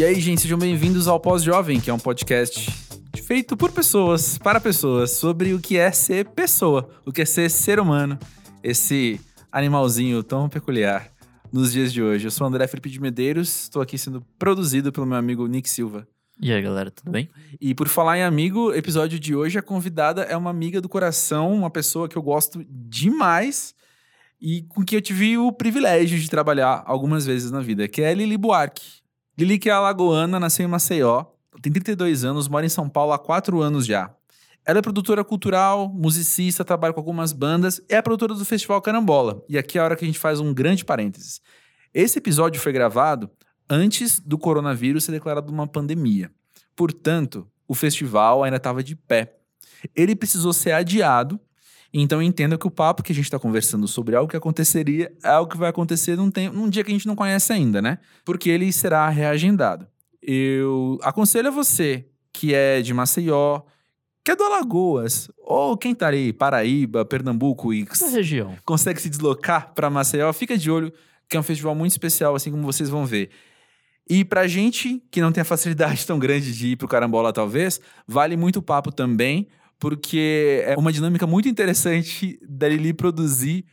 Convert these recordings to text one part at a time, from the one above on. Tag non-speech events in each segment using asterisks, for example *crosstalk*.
E aí, gente, sejam bem-vindos ao Pós-Jovem, que é um podcast feito por pessoas, para pessoas, sobre o que é ser pessoa, o que é ser ser humano, esse animalzinho tão peculiar nos dias de hoje. Eu sou o André Felipe de Medeiros, estou aqui sendo produzido pelo meu amigo Nick Silva. E aí, galera, tudo bem? E por falar em amigo, episódio de hoje, a convidada é uma amiga do coração, uma pessoa que eu gosto demais e com quem eu tive o privilégio de trabalhar algumas vezes na vida, que é a Lili Buarque. Lili, que é alagoana, nasceu em Maceió, tem 32 anos, mora em São Paulo há 4 anos já. Ela é produtora cultural, musicista, trabalha com algumas bandas, é a produtora do Festival Carambola. E aqui é a hora que a gente faz um grande parênteses. Esse episódio foi gravado antes do coronavírus ser declarado uma pandemia. Portanto, o festival ainda estava de pé. Ele precisou ser adiado então entenda que o papo que a gente está conversando sobre algo que aconteceria é algo que vai acontecer num, tempo, num dia que a gente não conhece ainda, né? Porque ele será reagendado. Eu aconselho a você que é de Maceió, que é do Alagoas, ou quem tá aí, Paraíba, Pernambuco e região. consegue se deslocar para Maceió, fica de olho, que é um festival muito especial, assim como vocês vão ver. E pra gente que não tem a facilidade tão grande de ir pro Carambola, talvez, vale muito o papo também, porque é uma dinâmica muito interessante da Lili produzir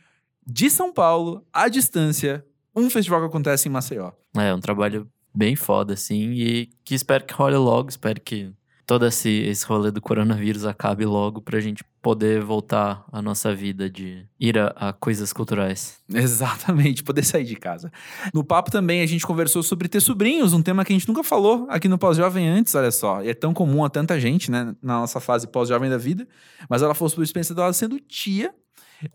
de São Paulo, à distância, um festival que acontece em Maceió. É, um trabalho bem foda, assim, e que espero que role logo, espero que todo esse, esse rolê do coronavírus acabe logo pra gente poder voltar à nossa vida de ir a, a, coisas culturais. *laughs* Exatamente, poder sair de casa. No papo também a gente conversou sobre ter sobrinhos, um tema que a gente nunca falou aqui no Pós-Jovem antes, olha só. E é tão comum a tanta gente, né, na nossa fase pós-jovem da vida. Mas ela falou sobre a experiência dela sendo tia.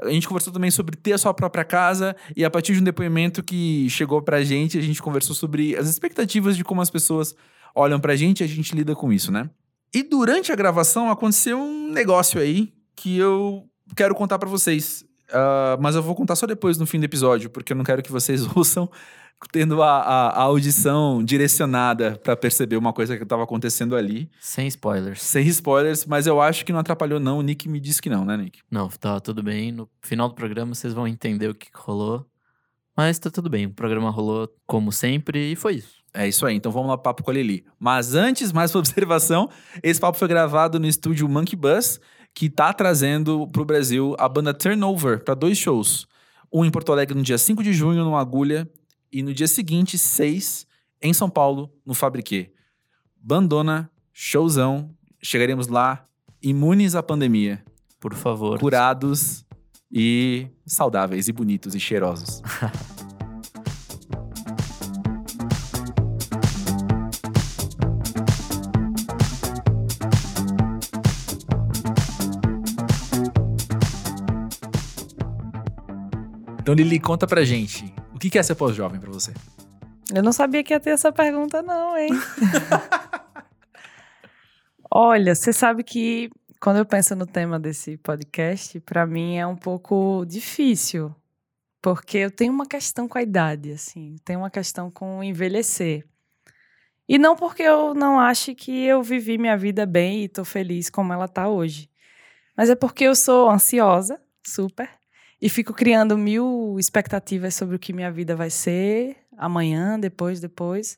A gente conversou também sobre ter a sua própria casa e a partir de um depoimento que chegou pra gente, a gente conversou sobre as expectativas de como as pessoas olham pra gente e a gente lida com isso, né? E durante a gravação aconteceu um negócio aí que eu quero contar para vocês. Uh, mas eu vou contar só depois no fim do episódio, porque eu não quero que vocês *laughs* ouçam tendo a, a, a audição direcionada para perceber uma coisa que estava acontecendo ali. Sem spoilers. Sem spoilers, mas eu acho que não atrapalhou, não. O Nick me disse que não, né, Nick? Não, tá tudo bem. No final do programa vocês vão entender o que rolou. Mas tá tudo bem. O programa rolou como sempre e foi isso. É isso aí, então vamos lá papo com a Lili. Mas antes, mais uma *laughs* observação, esse papo foi gravado no estúdio Monkey Bus, que tá trazendo pro Brasil a banda Turnover para dois shows. Um em Porto Alegre no dia 5 de junho, no Agulha, e no dia seguinte, 6, em São Paulo, no Fabriquê. Bandona, showzão, chegaremos lá imunes à pandemia. Por favor. Curados e saudáveis e bonitos e cheirosos. *laughs* Então, Lili, conta pra gente. O que é ser pós-jovem pra você? Eu não sabia que ia ter essa pergunta, não, hein? *laughs* Olha, você sabe que quando eu penso no tema desse podcast, para mim é um pouco difícil, porque eu tenho uma questão com a idade, assim, tenho uma questão com envelhecer. E não porque eu não ache que eu vivi minha vida bem e tô feliz como ela tá hoje, mas é porque eu sou ansiosa, super, e fico criando mil expectativas sobre o que minha vida vai ser amanhã, depois, depois.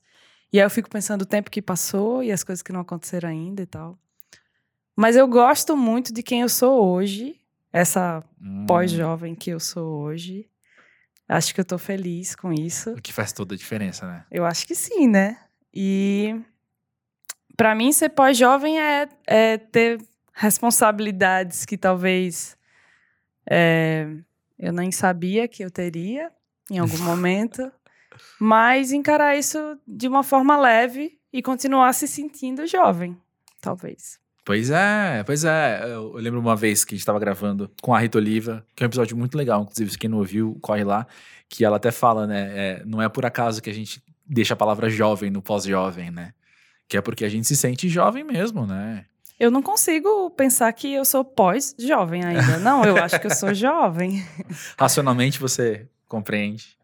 E aí eu fico pensando o tempo que passou e as coisas que não aconteceram ainda e tal. Mas eu gosto muito de quem eu sou hoje, essa hum. pós-jovem que eu sou hoje. Acho que eu tô feliz com isso. O que faz toda a diferença, né? Eu acho que sim, né? E para mim ser pós-jovem é, é, ter responsabilidades que talvez é, eu nem sabia que eu teria em algum *laughs* momento, mas encarar isso de uma forma leve e continuar se sentindo jovem, talvez. Pois é, pois é. Eu, lembro uma vez que a gente estava gravando com a Rita Oliva, que é um episódio muito legal, inclusive, se quem não ouviu, corre lá, que ela até fala, né? É, não é por acaso que a gente deixa a palavra jovem no pós-jovem, né? Que é porque a gente se sente jovem mesmo, né? Eu não consigo pensar que eu sou pós-jovem ainda. Não, eu acho que eu sou jovem. *laughs* Racionalmente você compreende?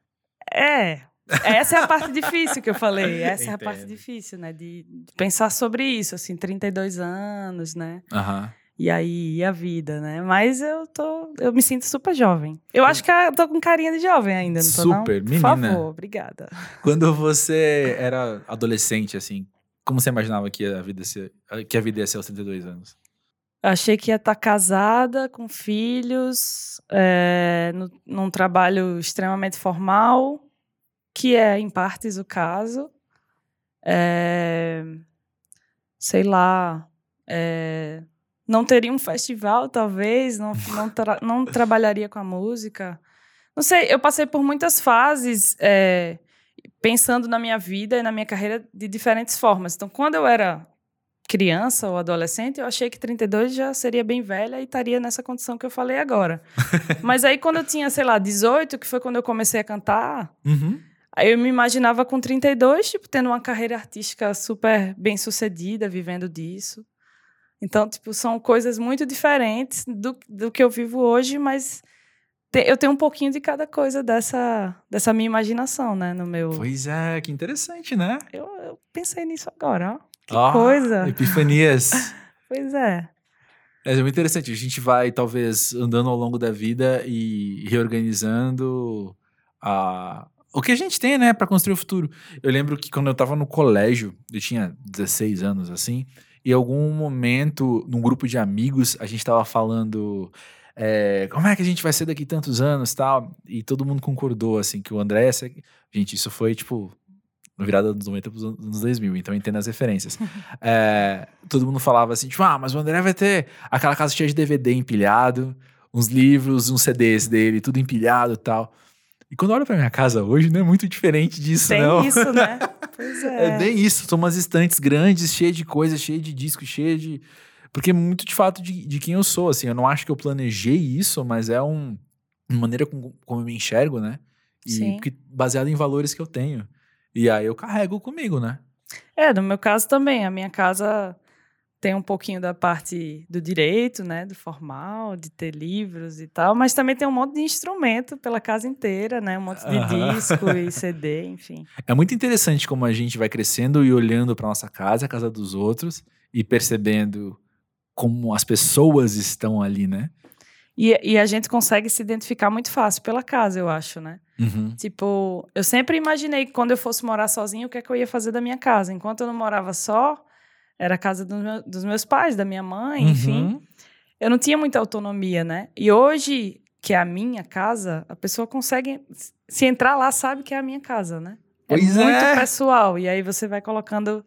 É. Essa é a parte difícil que eu falei. *laughs* Essa Entendo. é a parte difícil, né? De, de, pensar sobre isso, assim, 32 anos, né? Uhum. E aí ia a vida, né? Mas eu tô. Eu me sinto super jovem. Eu acho que eu tô com carinha de jovem ainda, não tô? Super, não? menina. Por favor, obrigada. Quando você era adolescente, assim, como você imaginava que a vida, ser, que a vida ia ser aos 32 anos? Achei que ia estar casada, com filhos, é, no, num trabalho extremamente formal, que é, em partes, o caso. É, sei lá. É, não teria um festival, talvez, não, não, tra não trabalharia com a música. Não sei, eu passei por muitas fases é, pensando na minha vida e na minha carreira de diferentes formas. Então, quando eu era criança ou adolescente, eu achei que 32 já seria bem velha e estaria nessa condição que eu falei agora. *laughs* Mas aí, quando eu tinha, sei lá, 18, que foi quando eu comecei a cantar, uhum. aí eu me imaginava com 32, tipo, tendo uma carreira artística super bem sucedida, vivendo disso. Então, tipo, são coisas muito diferentes do, do que eu vivo hoje, mas eu tenho um pouquinho de cada coisa dessa, dessa minha imaginação, né, no meu... Pois é, que interessante, né? Eu, eu pensei nisso agora, ó. Que Ah, coisa. Epifanias. *laughs* Pois é. É muito interessante. A gente vai, talvez, andando ao longo da vida e reorganizando a... o que a gente tem, né, para construir o futuro. Eu lembro que quando eu tava no colégio, eu tinha 16 anos, assim, e em algum momento, num grupo de amigos, a gente tava falando. É, como é que a gente vai ser daqui tantos anos tal? E todo mundo concordou, assim, que o André. Gente, isso foi tipo. No virada dos 90 para os anos 2000, então entenda as referências. *laughs* É, todo mundo falava assim, tipo, ah, mas o André vai ter aquela casa cheia de DVD empilhado, uns livros, uns CDs dele, tudo empilhado e tal. E quando eu olho pra minha casa hoje, não é muito diferente disso, Tem não. isso, né? *laughs* Pois é. É bem isso, são umas estantes grandes, cheias de coisas, cheias de discos, cheias de. Porque é muito de fato de, de quem eu sou, assim. Eu não acho que eu planejei isso, mas é um, uma maneira como, como eu me enxergo, né? E Sim. porque- baseado em valores que eu tenho. E aí eu carrego comigo, né? É, no meu caso também. A minha casa tem um pouquinho da parte do direito, né? Do formal, de ter livros e tal. Mas também tem um monte de instrumento pela casa inteira, né? Um monte de Aham. disco e CD, enfim. *laughs* É muito interessante como a gente vai crescendo e olhando pra nossa casa, a casa dos outros, e percebendo como as pessoas estão ali, né? E, e a gente consegue se identificar muito fácil pela casa, eu acho, né? Uhum. Tipo, eu sempre imaginei que quando eu fosse morar sozinho, o que é que eu ia fazer da minha casa. Enquanto eu não morava só, era a casa dos, meu- dos meus pais, da minha mãe, enfim. Uhum. Eu não tinha muita autonomia, né? E hoje, que é a minha casa, a pessoa consegue. Se entrar lá, sabe que é a minha casa, né? Pois é muito é. pessoal. E aí você vai colocando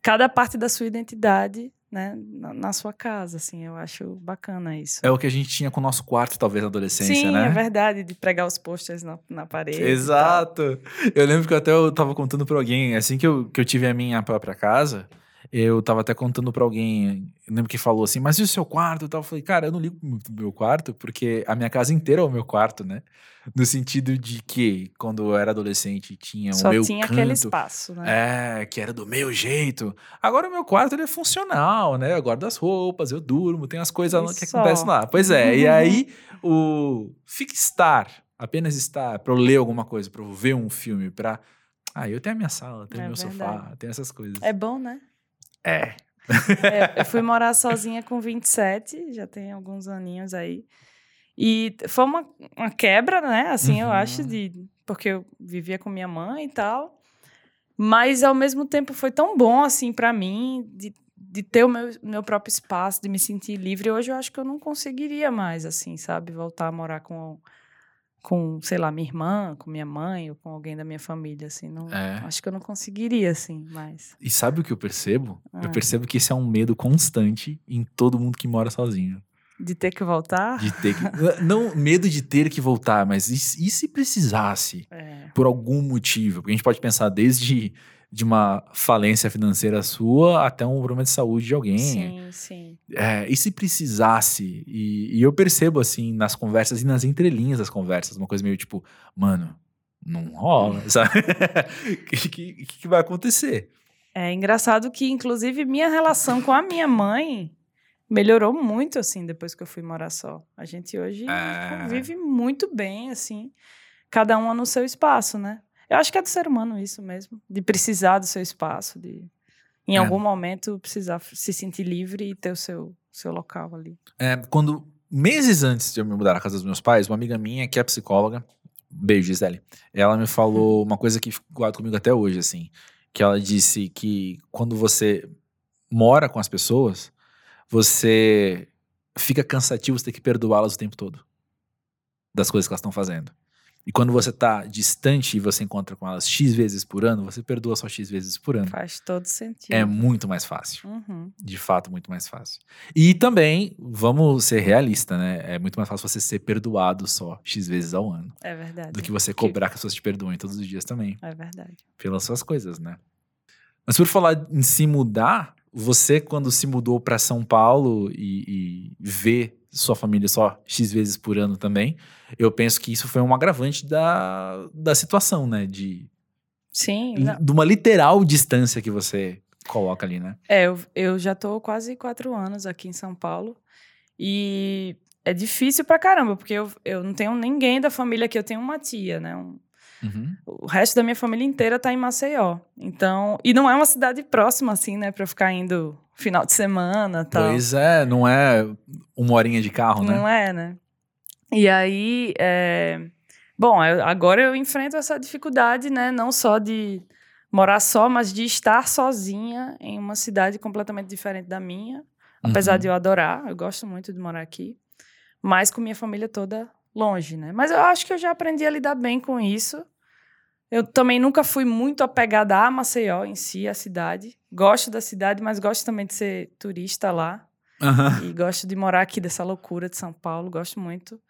cada parte da sua identidade, né, na, na sua casa, assim. Eu acho bacana isso. É o que a gente tinha com o nosso quarto, talvez, na adolescência, Sim, né? é verdade, de pregar os posters na, na parede. Exato. Eu lembro que até eu tava contando pra alguém, assim que eu, que eu tive a minha própria casa, eu tava até contando pra alguém, eu lembro que falou assim, mas e o seu quarto tal? Eu falei, cara, eu não ligo do meu quarto, porque a minha casa inteira é o meu quarto, né? No sentido de que, quando eu era adolescente, tinha Só o meu tinha canto, aquele espaço, né? É, que era do meu jeito. Agora o meu quarto ele é funcional, né? Eu guardo as roupas, eu durmo, tem as coisas que acontecem lá. Pois é, e aí *laughs* o estar, apenas estar, pra eu ler alguma coisa, pra eu ver um filme, pra. Ah, eu tenho a minha sala, tenho É meu sofá, verdade. tenho essas coisas. É bom, né? É. É, eu fui morar sozinha com 27, já tem alguns aninhos aí. E foi uma, uma quebra, né? Assim, eu Uhum. acho, de, porque eu vivia com minha mãe e tal. Mas, ao mesmo tempo, foi tão bom, assim, para mim, de, de ter o meu, meu próprio espaço, de me sentir livre. Hoje eu acho que eu não conseguiria mais, assim, sabe? Voltar a morar com, com sei lá, minha irmã, com minha mãe ou com alguém da minha família, assim. Não, É. Acho que eu não conseguiria, assim, mais. E sabe o que eu percebo? Eu Ah. percebo que esse é um medo constante em todo mundo que mora sozinho. De ter que voltar? De ter que. não medo de ter que voltar, mas e, se- e se precisasse? É. por algum motivo. Porque a gente pode pensar desde de uma falência financeira sua até um problema de saúde de alguém. Sim, sim. É, e se precisasse? E, e eu percebo, assim, nas conversas e nas entrelinhas das conversas, uma coisa meio tipo, mano, não rola, sabe? O *laughs* que, que, que vai acontecer? É engraçado que, inclusive, minha relação com a minha mãe melhorou muito, assim, depois que eu fui morar só. A gente hoje É. convive muito bem, assim, cada uma no seu espaço, né? Eu acho que é do ser humano isso mesmo, de precisar do seu espaço, de, em É. algum momento precisar se sentir livre e ter o seu, seu local ali. É, quando, meses antes de eu me mudar à casa dos meus pais, uma amiga minha, que é psicóloga, beijo, Gisele, ela me falou uma coisa que guardo comigo até hoje, assim, que ela disse que quando você mora com as pessoas, você fica cansativo, você tem que perdoá-las o tempo todo das coisas que elas estão fazendo. E quando você tá distante e você encontra com elas X vezes por ano, você perdoa só X vezes por ano. Faz todo sentido. É muito mais fácil Uhum. de fato muito mais fácil. E também, vamos ser realistas, né? É muito mais fácil você ser perdoado só X vezes ao ano É verdade. do que você cobrar que as pessoas te perdoem todos os dias também, É verdade. pelas suas coisas, né? Mas por falar em se mudar, você quando se mudou para São Paulo e, e vê sua família só X vezes por ano também, eu penso que isso foi um agravante da, da situação, né? De, Sim. não- de uma literal distância que você coloca ali, né? É, eu, eu já tô quase quatro anos aqui em São Paulo. E é difícil pra caramba, porque eu, eu não tenho ninguém da família aqui. Eu tenho uma tia, né? Um- Uhum. o resto da minha família inteira tá em Maceió. Então, e não é uma cidade próxima, assim, né? Pra eu ficar indo final de semana e tal. Pois é, não é uma horinha de carro, né? Não é, né? E aí, é... bom, agora eu enfrento essa dificuldade, né? Não só de morar só, mas de estar sozinha em uma cidade completamente diferente da minha. Apesar Uhum. de eu adorar, eu gosto muito de morar aqui, mas com minha família toda longe, né? Mas eu acho que eu já aprendi a lidar bem com isso. Eu também nunca fui muito apegada a Maceió em si, a cidade. Gosto da cidade, mas gosto também de ser turista lá. Aham. E gosto de morar aqui dessa loucura de São Paulo, gosto muito.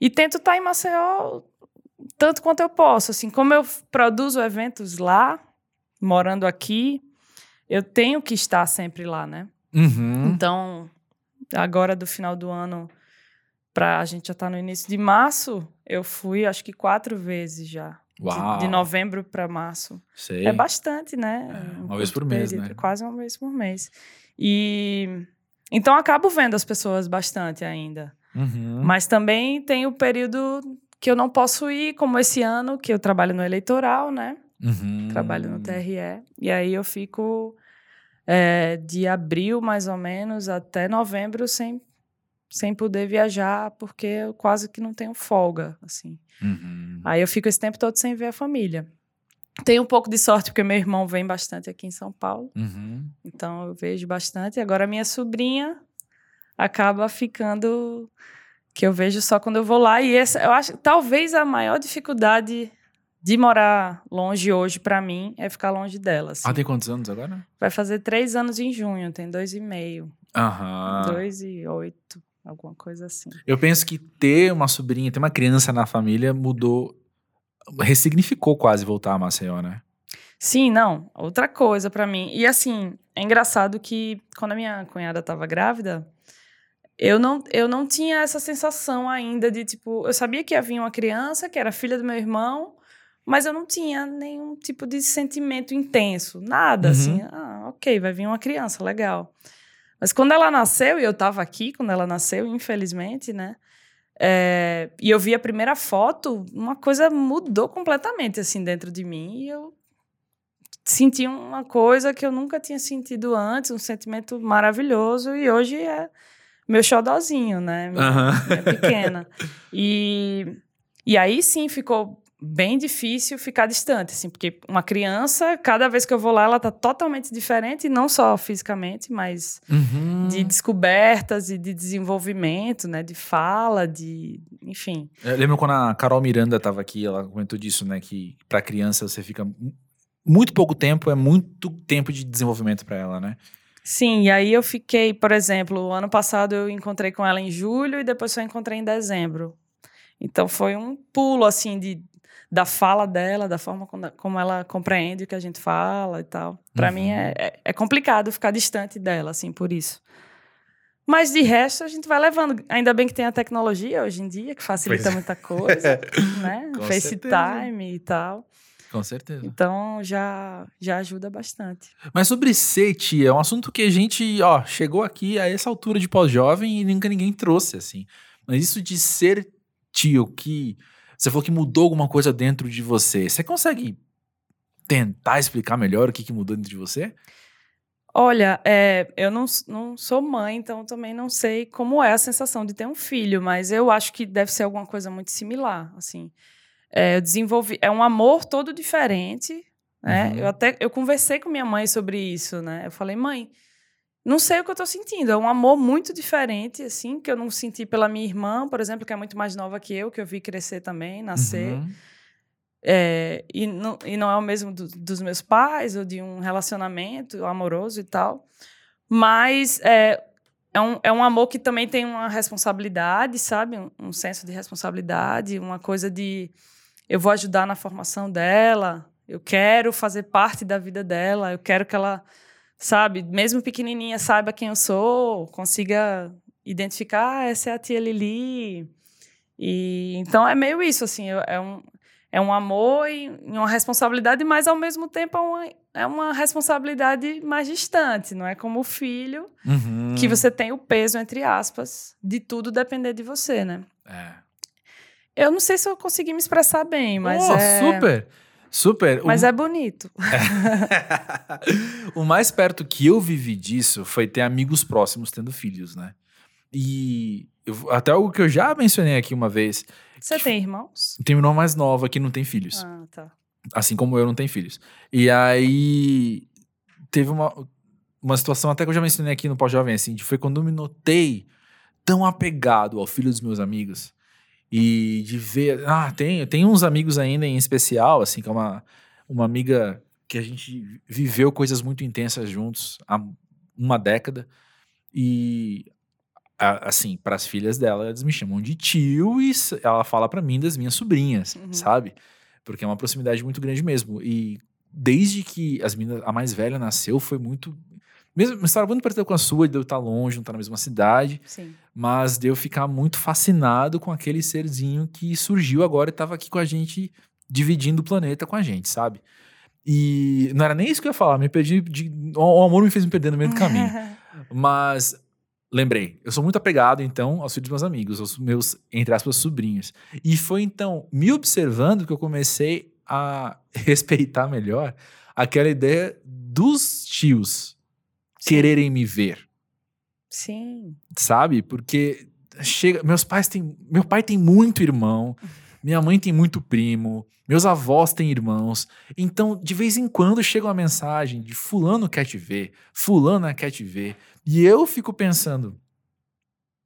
E tento estar em Maceió tanto quanto eu posso. Assim, como eu produzo eventos lá, morando aqui, eu tenho que estar sempre lá, né? Uhum. Então, agora do final do ano, pra, a gente já tá no início de março, eu fui acho que quatro vezes já. De- Uau. De, novembro para março. Sei. É bastante, né? É, Um uma vez por mês, período, né? Quase uma vez por mês. E então acabo vendo as pessoas bastante ainda. Uhum. Mas também tem o período que eu não posso ir, como esse ano, que eu trabalho no eleitoral, né? Uhum. Trabalho no TRE. E aí eu fico é, de abril, mais ou menos, até novembro sem, sem poder viajar, porque eu quase que não tenho folga, assim. Uhum. Aí eu fico esse tempo todo sem ver a família. Tenho um pouco de sorte, porque meu irmão vem bastante aqui em São Paulo. Uhum. Então eu vejo bastante. Agora minha sobrinha acaba ficando que eu vejo só quando eu vou lá. E essa, eu acho talvez a maior dificuldade de morar longe hoje pra mim é ficar longe dela. assim. Ah, tem quantos anos agora? Vai fazer três anos em junho, tem dois e meio, Aham. dois e oito, alguma coisa assim. Eu penso que ter uma sobrinha, ter uma criança na família mudou, ressignificou quase voltar a Maceió, né? Sim, não, outra coisa pra mim. E assim, é engraçado que quando a minha cunhada tava grávida, eu não, eu não tinha essa sensação ainda de tipo, eu sabia que havia uma criança que era filha do meu irmão, mas eu não tinha nenhum tipo de sentimento intenso, nada Uhum. assim. Ah, ok, vai vir uma criança, legal. Mas quando ela nasceu, e eu tava aqui quando ela nasceu, infelizmente, né? é, e eu vi a primeira foto, uma coisa mudou completamente assim dentro de mim e eu senti uma coisa que eu nunca tinha sentido antes, um sentimento maravilhoso e hoje é meu xodozinho, né? Minha, minha pequena. *laughs* E, e aí sim ficou bem difícil ficar distante, assim, porque uma criança, cada vez que eu vou lá, ela tá totalmente diferente, não só fisicamente, mas Uhum. de descobertas e de desenvolvimento, né? De fala, de. Enfim. Eu lembro quando a Carol Miranda tava aqui, ela comentou disso, né? Que pra criança você fica mu- muito pouco tempo, é muito tempo de desenvolvimento pra ela, né? Sim, e aí eu fiquei, por exemplo, o ano passado eu encontrei com ela em julho e depois só encontrei em dezembro. Então foi um pulo, assim, de, da fala dela, da forma como, ela compreende o que a gente fala e tal. Pra Uhum. mim é, é, é complicado ficar distante dela, assim, por isso. Mas de resto a gente vai levando. Ainda bem que tem a tecnologia hoje em dia, que facilita Pois é. muita coisa, *laughs* né? Com FaceTime e tal. Com certeza. Então já, já ajuda bastante. Mas sobre ser tia, é um assunto que a gente, ó, chegou aqui a essa altura de pós-jovem e nunca ninguém trouxe, assim. Mas isso de ser tio, que você falou que mudou alguma coisa dentro de você, você consegue tentar explicar melhor o que, que mudou dentro de você? Olha, é, eu não, não sou mãe, então também não sei como é a sensação de ter um filho, mas eu acho que deve ser alguma coisa muito similar, assim. É, eu desenvolvi, é um amor todo diferente, né? Uhum. Eu até eu conversei com minha mãe sobre isso, né? Eu falei, mãe, não sei o que eu tô sentindo, é um amor muito diferente, assim, que eu não senti pela minha irmã, por exemplo, que é muito mais nova que eu, que eu vi crescer também, nascer. Uhum. É, e, não, e não é o mesmo do- dos meus pais ou de um relacionamento amoroso e tal. Mas é, é, um, é um amor que também tem uma responsabilidade, sabe? Um, um senso de responsabilidade, uma coisa de eu vou ajudar na formação dela, eu quero fazer parte da vida dela, eu quero que ela, sabe, mesmo pequenininha, saiba quem eu sou, consiga identificar, ah, essa é a tia Lili. E então é meio isso, assim, é um, é um amor e e uma responsabilidade, mas ao mesmo tempo é uma, é uma responsabilidade mais distante, não é como o filho, Uhum. que você tem o peso, entre aspas, de tudo depender de você, né? É. Eu não sei se eu consegui me expressar bem, mas Oh, é... super! Super! Mas o... é bonito. *laughs* o mais perto que eu vivi disso foi ter amigos próximos tendo filhos, né? E eu- até algo que eu já mencionei aqui uma vez. Você tem irmãos? Tem uma irmã mais nova que não tem filhos. Ah, tá. Assim como eu não tenho filhos. E aí teve uma, uma situação até que eu já mencionei aqui no Pós-Jovem, assim, de foi quando eu me notei tão apegado ao filho dos meus amigos. E de ver. Ah, tem, tem uns amigos ainda em especial, assim, que é uma, uma amiga que a gente viveu coisas muito intensas juntos há uma década. E a- assim, para as filhas dela, elas me chamam de tio e ela fala para mim das minhas sobrinhas, Uhum. sabe? Porque é uma proximidade muito grande mesmo. E desde que as meninas, a mais velha nasceu, foi muito. Mesmo uma história muito parecida com a sua, de eu estar longe, não estar na mesma cidade, Sim. Mas de eu ficar muito fascinado com aquele serzinho que surgiu agora e estava aqui com a gente, dividindo o planeta com a gente, sabe? E não era nem isso que eu ia falar, me perdi. De, o amor me fez me perder no meio do caminho. *laughs* Mas lembrei, eu sou muito apegado, então, aos filhos dos meus amigos, aos meus, entre aspas, sobrinhos. E foi então, me observando, que eu comecei a *laughs* respeitar melhor aquela ideia dos tios quererem me ver, Sim. sabe? Porque chega, meus pais têm, meu pai tem muito irmão, minha mãe tem muito primo, meus avós têm irmãos. Então, de vez em quando chega uma mensagem de fulano quer te ver, fulana quer te ver, e eu fico pensando,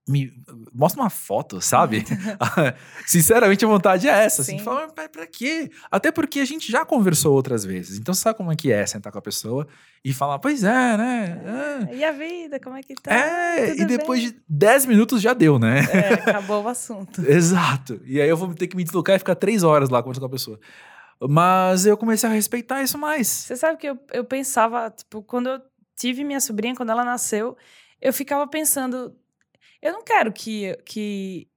me mostra uma foto, sabe? *laughs* *laughs* Sinceramente, a vontade é essa, assim, Sim. falar, mas pra, pra quê? Até porque a gente já conversou outras vezes. Então, sabe como é que é sentar com a pessoa e falar, pois é, né? É. E a vida, como é que tá? É, Tudo e depois bem? de 10 minutos já deu, né? É, acabou o assunto. *laughs* Exato. E aí eu vou ter que me deslocar e ficar três horas lá conversando com a pessoa. Mas eu comecei a respeitar isso mais. Você sabe que eu, eu pensava, tipo, quando eu tive minha sobrinha, quando ela nasceu, eu ficava pensando, eu não quero que, que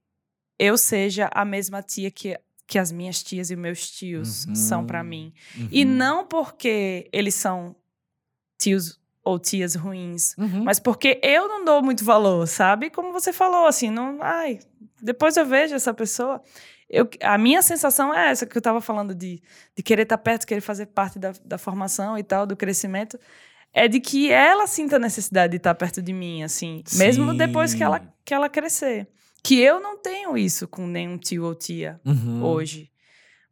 eu seja a mesma tia que, que as minhas tias e meus tios Uhum. são pra mim. E Uhum. não porque eles são tios ou tias ruins, Uhum. mas porque eu não dou muito valor, sabe? Como você falou, assim, não, ai, depois eu vejo essa pessoa. Eu, a minha sensação é essa que eu estava falando de, de querer estar perto, querer fazer parte da, da formação e tal, do crescimento, é de que ela sinta a necessidade de estar perto de mim, assim, mesmo depois que ela, Sim. que ela crescer. Que eu não tenho isso com nenhum tio ou tia Uhum. hoje.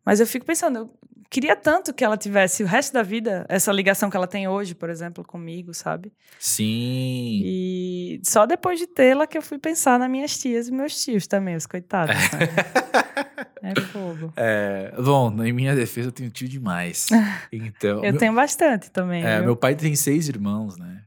Mas eu fico pensando, eu queria tanto que ela tivesse o resto da vida essa ligação que ela tem hoje, por exemplo, comigo, sabe? Sim. E só depois de tê-la que eu fui pensar nas minhas tias e meus tios também, os coitados. Né? *laughs* é fogo. *laughs* É, bom, em minha defesa eu tenho tio demais. *laughs* Então, Eu meu, tenho bastante também. é, meu pai tem seis irmãos, né?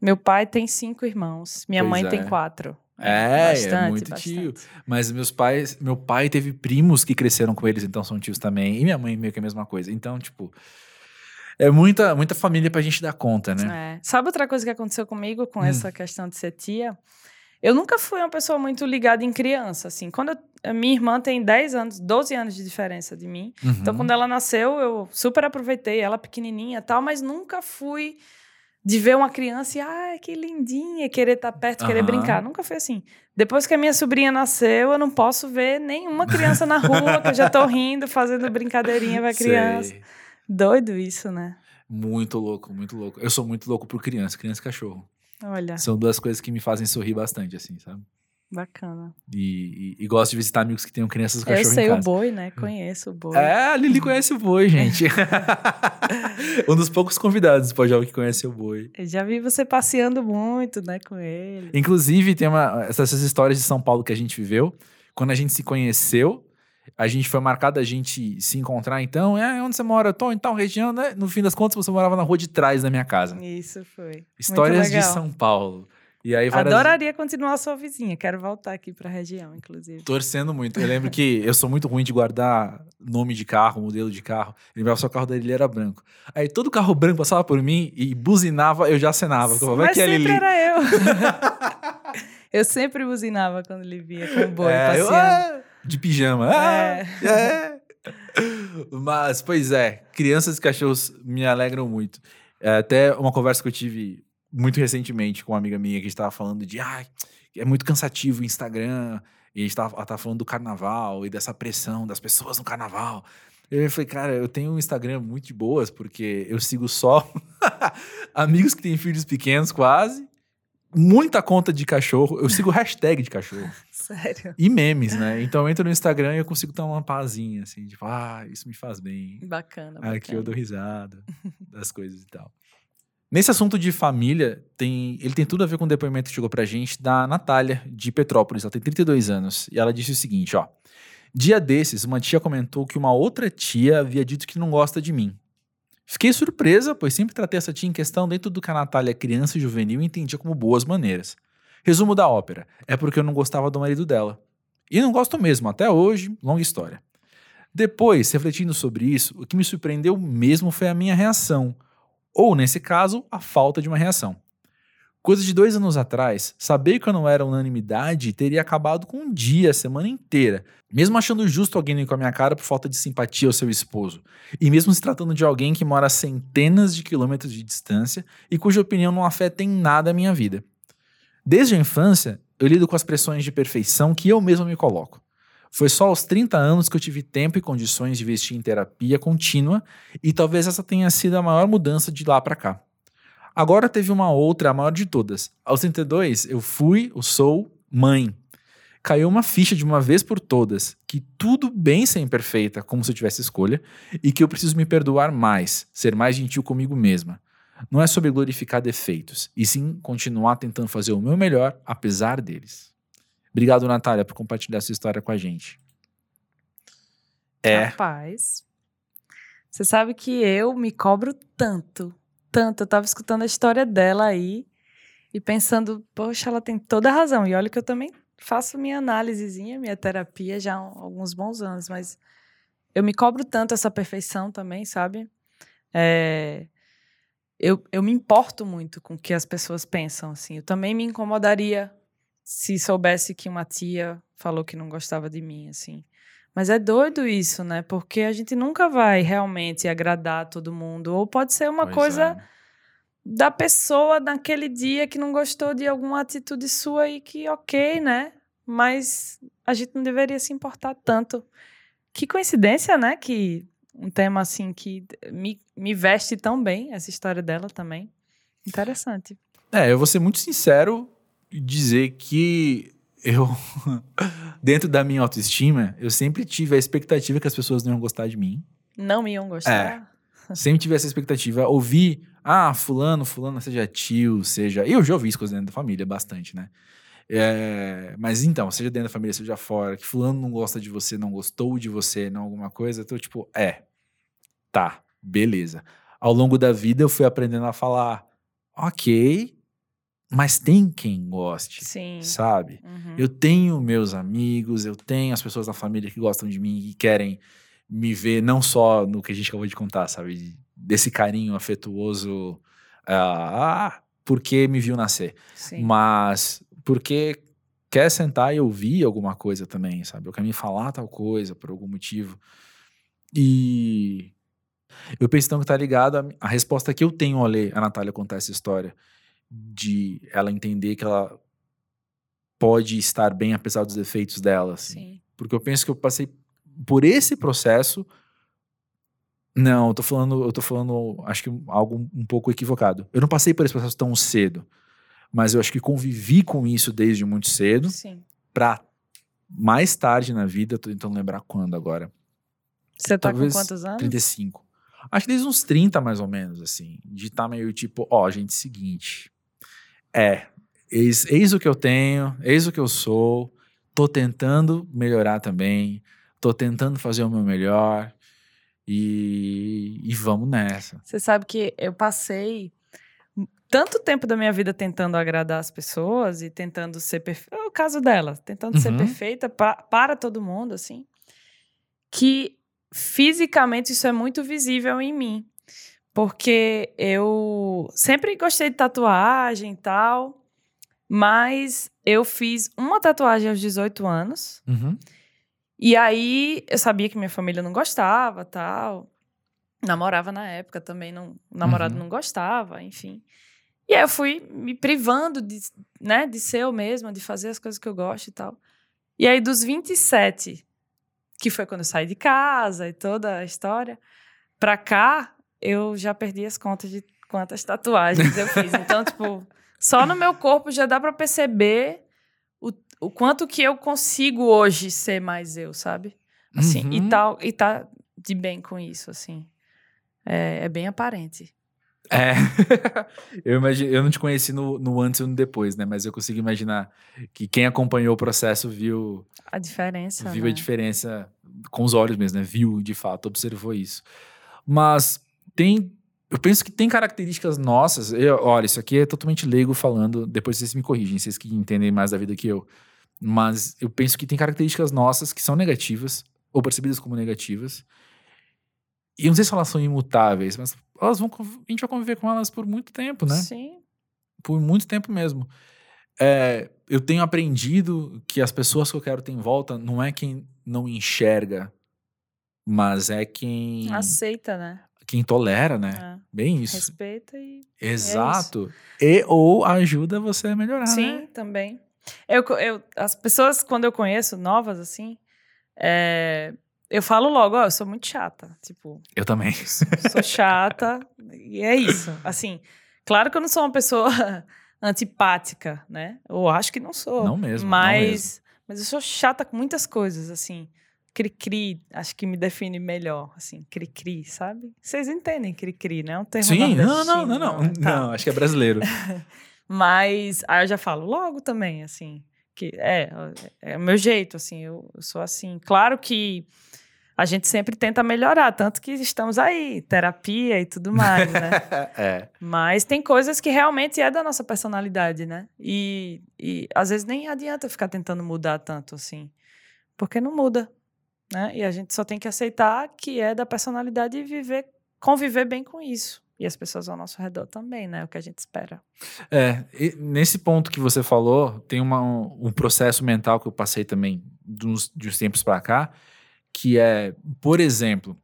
Meu pai tem cinco irmãos, minha Pois mãe é. tem quatro. É, é muito bastante. tio. Mas meus pais, meu pai teve primos que cresceram com eles, então são tios também. E minha mãe meio que a mesma coisa. Então, tipo, é muita, muita família pra gente dar conta, né? É. Sabe outra coisa que aconteceu comigo com Hum. essa questão de ser tia? Eu nunca fui uma pessoa muito ligada em criança, assim. Quando eu- a minha irmã tem 10 anos, 12 anos de diferença de mim. Então, Uhum. quando ela nasceu, eu super aproveitei ela pequenininha e tal, mas nunca fui de ver uma criança e, ai, que lindinha, querer estar perto, querer Aham. brincar. Nunca foi assim. Depois que a minha sobrinha nasceu, eu não posso ver nenhuma criança na rua, que eu já tô rindo, fazendo brincadeirinha pra *laughs* criança. Sei. Doido isso, né? Muito louco, muito louco. Eu sou muito louco por criança, criança e cachorro. Olha, São duas coisas que me fazem sorrir bastante, assim, sabe? bacana. E, e- e gosto de visitar amigos que tenham crianças e Eu sei o boi, né? Conheço o boi. É, a Lili conhece o boi, gente. *laughs* um dos poucos convidados do Pode que conhece o boi. Eu já vi você passeando muito, né, com ele. Inclusive, tem uma, essas histórias de São Paulo que a gente viveu. Quando a gente se conheceu, a gente foi marcado a gente se encontrar. Então, é onde você mora? Eu tô em tal região, né? No fim das contas, você morava na rua de trás da minha casa. Isso foi. Histórias de. São Paulo. E aí, várias... Adoraria continuar sua vizinha. Quero voltar aqui pra região, inclusive. Torcendo muito. Eu lembro que eu sou muito ruim de guardar nome de carro, modelo de carro. Eu lembrava só o carro dele ele era branco. Aí todo carro branco passava por mim e buzinava, eu já acenava. Eu falava, Mas que é a sempre Lili. era eu. *laughs* eu sempre buzinava quando ele via com o boi É, eu, passeando. "Ah", de pijama. Ah, É. é. Mas, pois é, crianças e cachorros me alegram muito. É, até uma conversa que eu tive muito recentemente com uma amiga minha que estava falando de ah, é muito cansativo o Instagram. E a gente tava, ela tava falando do carnaval e dessa pressão das pessoas no carnaval. Eu falei, cara, eu tenho um Instagram muito de boas, porque eu sigo só *laughs* amigos que têm filhos pequenos, quase. Muita conta de cachorro. Eu sigo hashtag de cachorro. *laughs* Sério. E memes, né? Então eu entro no Instagram e eu consigo dar uma pazinha, assim, tipo, ah, isso me faz bem. Bacana, Ah, Aqui eu bacana. dou risada das coisas e tal. Nesse assunto de família, tem, ele tem tudo a ver com o depoimento que chegou pra gente da Natália, de Petrópolis. Ela tem 32 anos. E ela disse o seguinte, ó. Dia desses, uma tia comentou que uma outra tia havia dito que não gosta de mim. Fiquei surpresa, pois sempre tratei essa tia em questão dentro do que a Natália criança e juvenil entendia como boas maneiras. Resumo da ópera: é porque eu não gostava do marido dela. E não gosto mesmo, até hoje, longa história. Depois, refletindo sobre isso, o que me surpreendeu mesmo foi a minha reação. Ou, nesse caso, a falta de uma reação. Coisa de dois anos atrás, saber que eu não era unanimidade teria acabado com um dia, a semana inteira. Mesmo achando justo alguém ir com a minha cara por falta de simpatia ao seu esposo. E mesmo se tratando de alguém que mora a centenas de quilômetros de distância e cuja opinião não afeta em nada a minha vida. Desde a infância, eu lido com as pressões de perfeição que eu mesmo me coloco. Foi só aos 30 anos que eu tive tempo e condições de investir em terapia contínua e talvez essa tenha sido a maior mudança de lá pra cá. Agora teve uma outra, a maior de todas. Aos 32, eu fui, eu sou, mãe. Caiu uma ficha de uma vez por todas que tudo bem ser imperfeita, como se eu tivesse escolha, e que eu preciso me perdoar mais, ser mais gentil comigo mesma. Não é sobre glorificar defeitos, e sim continuar tentando fazer o meu melhor, apesar deles. Obrigado, Natália, por compartilhar essa história com a gente. É. Rapaz, você sabe que eu me cobro tanto, tanto. Eu tava escutando a história dela aí e pensando, poxa, ela tem toda a razão. E olha que eu também faço minha análisezinha, minha terapia já há alguns bons anos, mas eu me cobro tanto essa perfeição também, sabe? É, eu, eu me importo muito com o que as pessoas pensam, assim. Eu também me incomodaria se soubesse que uma tia falou que não gostava de mim, assim. Mas é doido isso, né? Porque a gente nunca vai realmente agradar todo mundo. Ou pode ser uma Pois coisa é. da pessoa naquele dia que não gostou de alguma atitude sua e que, ok, né? Mas a gente não deveria se importar tanto. Que coincidência, né? Que um tema assim que me, me veste tão bem, essa história dela também. Interessante. É, eu vou ser muito sincero e dizer que eu, *laughs* dentro da minha autoestima, eu sempre tive a expectativa que as pessoas não iam gostar de mim. Não me iam gostar. Sempre tive essa expectativa. Ouvi, ah, fulano, fulano, seja tio, seja. Eu já ouvi isso coisas dentro da família, bastante, né? É, mas então, seja dentro da família, seja fora, que fulano não gosta de você, não gostou de você, não alguma coisa, então, tipo, é, tá, beleza. Ao longo da vida eu fui aprendendo a falar, ok, mas tem quem goste, Sim. sabe? Uhum. Eu tenho meus amigos, eu tenho as pessoas da família que gostam de mim e querem me ver não só no que a gente acabou de contar, sabe? Desse carinho afetuoso, ah, porque me viu nascer. Sim. Mas porque quer sentar e ouvir alguma coisa também, sabe? Ou quer me falar tal coisa por algum motivo. E eu penso então que tá ligado a, a resposta que eu tenho ao ler a Natália contar essa história de ela entender que ela pode estar bem apesar dos defeitos dela, assim. Sim. Porque eu penso que eu passei por esse processo Não, eu tô falando, eu tô falando, acho que algo um pouco equivocado. Eu não passei por esse processo tão cedo, mas eu acho que convivi com isso desde muito cedo Sim. pra mais tarde na vida, tô tentando lembrar quando agora. Você tá Talvez com quantos anos? 35. Acho que desde uns 30 mais ou menos, assim, de estar meio tipo, ó, gente, seguinte. É, eis, eis o que eu tenho, eis o que eu sou, tô tentando melhorar também, tô tentando fazer o meu melhor e, e vamos nessa. Você sabe que eu passei tanto tempo da minha vida tentando agradar as pessoas e tentando ser perfeita. É o caso dela, tentando ser Uhum. perfeita pa- para todo mundo, assim, que fisicamente isso é muito visível em mim. Porque eu sempre gostei de tatuagem e tal, mas eu fiz uma tatuagem aos 18 anos. Uhum. E aí eu sabia que minha família não gostava, tal. Namorava na época também, não, o namorado Uhum. não gostava, enfim. E aí eu fui me privando de, né, de ser eu mesma, de fazer as coisas que eu gosto e tal. E aí dos 27, que foi quando eu saí de casa e toda a história, pra cá eu já perdi as contas de quantas tatuagens eu fiz. Então, tipo, só no meu corpo já dá pra perceber o, o quanto que eu consigo hoje ser mais eu, sabe? Assim, Uhum. e, tal, e tá de bem com isso, assim. É, é bem aparente. É. *laughs* eu, imagino, eu não te conheci no, no antes e no depois, né? Mas eu consigo imaginar que quem acompanhou o processo viu, A diferença. viu né? a diferença com os olhos mesmo, né? Viu de fato, observou isso. Mas tem. Eu penso que tem características nossas. Eu, olha, isso aqui é totalmente leigo falando. Depois vocês me corrigem, vocês que entendem mais da vida que eu. Mas eu penso que tem características nossas que são negativas, ou percebidas como negativas. E eu não sei se elas são imutáveis, mas elas vão, a gente vai conviver com elas por muito tempo, né? Sim. por muito tempo mesmo. É, eu tenho aprendido que as pessoas que eu quero ter em volta não é quem não enxerga, mas é quem, Aceita, né? Quem tolera, né? É. Bem isso. Respeita e. Exato. E ou ajuda você a melhorar. Sim, né? também. Eu, eu, as pessoas, quando eu conheço, novas, assim, é, eu falo logo, ó, eu sou muito chata. Tipo, Eu também. sou chata, e é isso. Assim, claro que eu não sou uma pessoa *laughs* antipática, né? Eu acho que não sou. Não mesmo, não Mas, mas eu sou chata com muitas coisas, assim. Cri-cri, acho que me define melhor, assim, cri-cri, sabe? Vocês entendem cri-cri, né? É um termo Sim, não, não, não, não. é? Tá. Não, acho que é brasileiro. *laughs* Mas aí eu já falo logo também, assim, que é, é o meu jeito, assim, eu, eu sou assim. Claro que a gente sempre tenta melhorar, tanto que estamos aí, terapia e tudo mais, né? *laughs* é. Mas tem coisas que realmente é da nossa personalidade, né? E, e às vezes nem adianta ficar tentando mudar tanto assim, porque não muda, né? E a gente só tem que aceitar que é da personalidade e viver, conviver bem com isso. E as pessoas ao nosso redor também, né? É o que a gente espera. É, nesse ponto que você falou, tem uma, um, um processo mental que eu passei também de uns, de uns tempos pra cá, que é, por exemplo,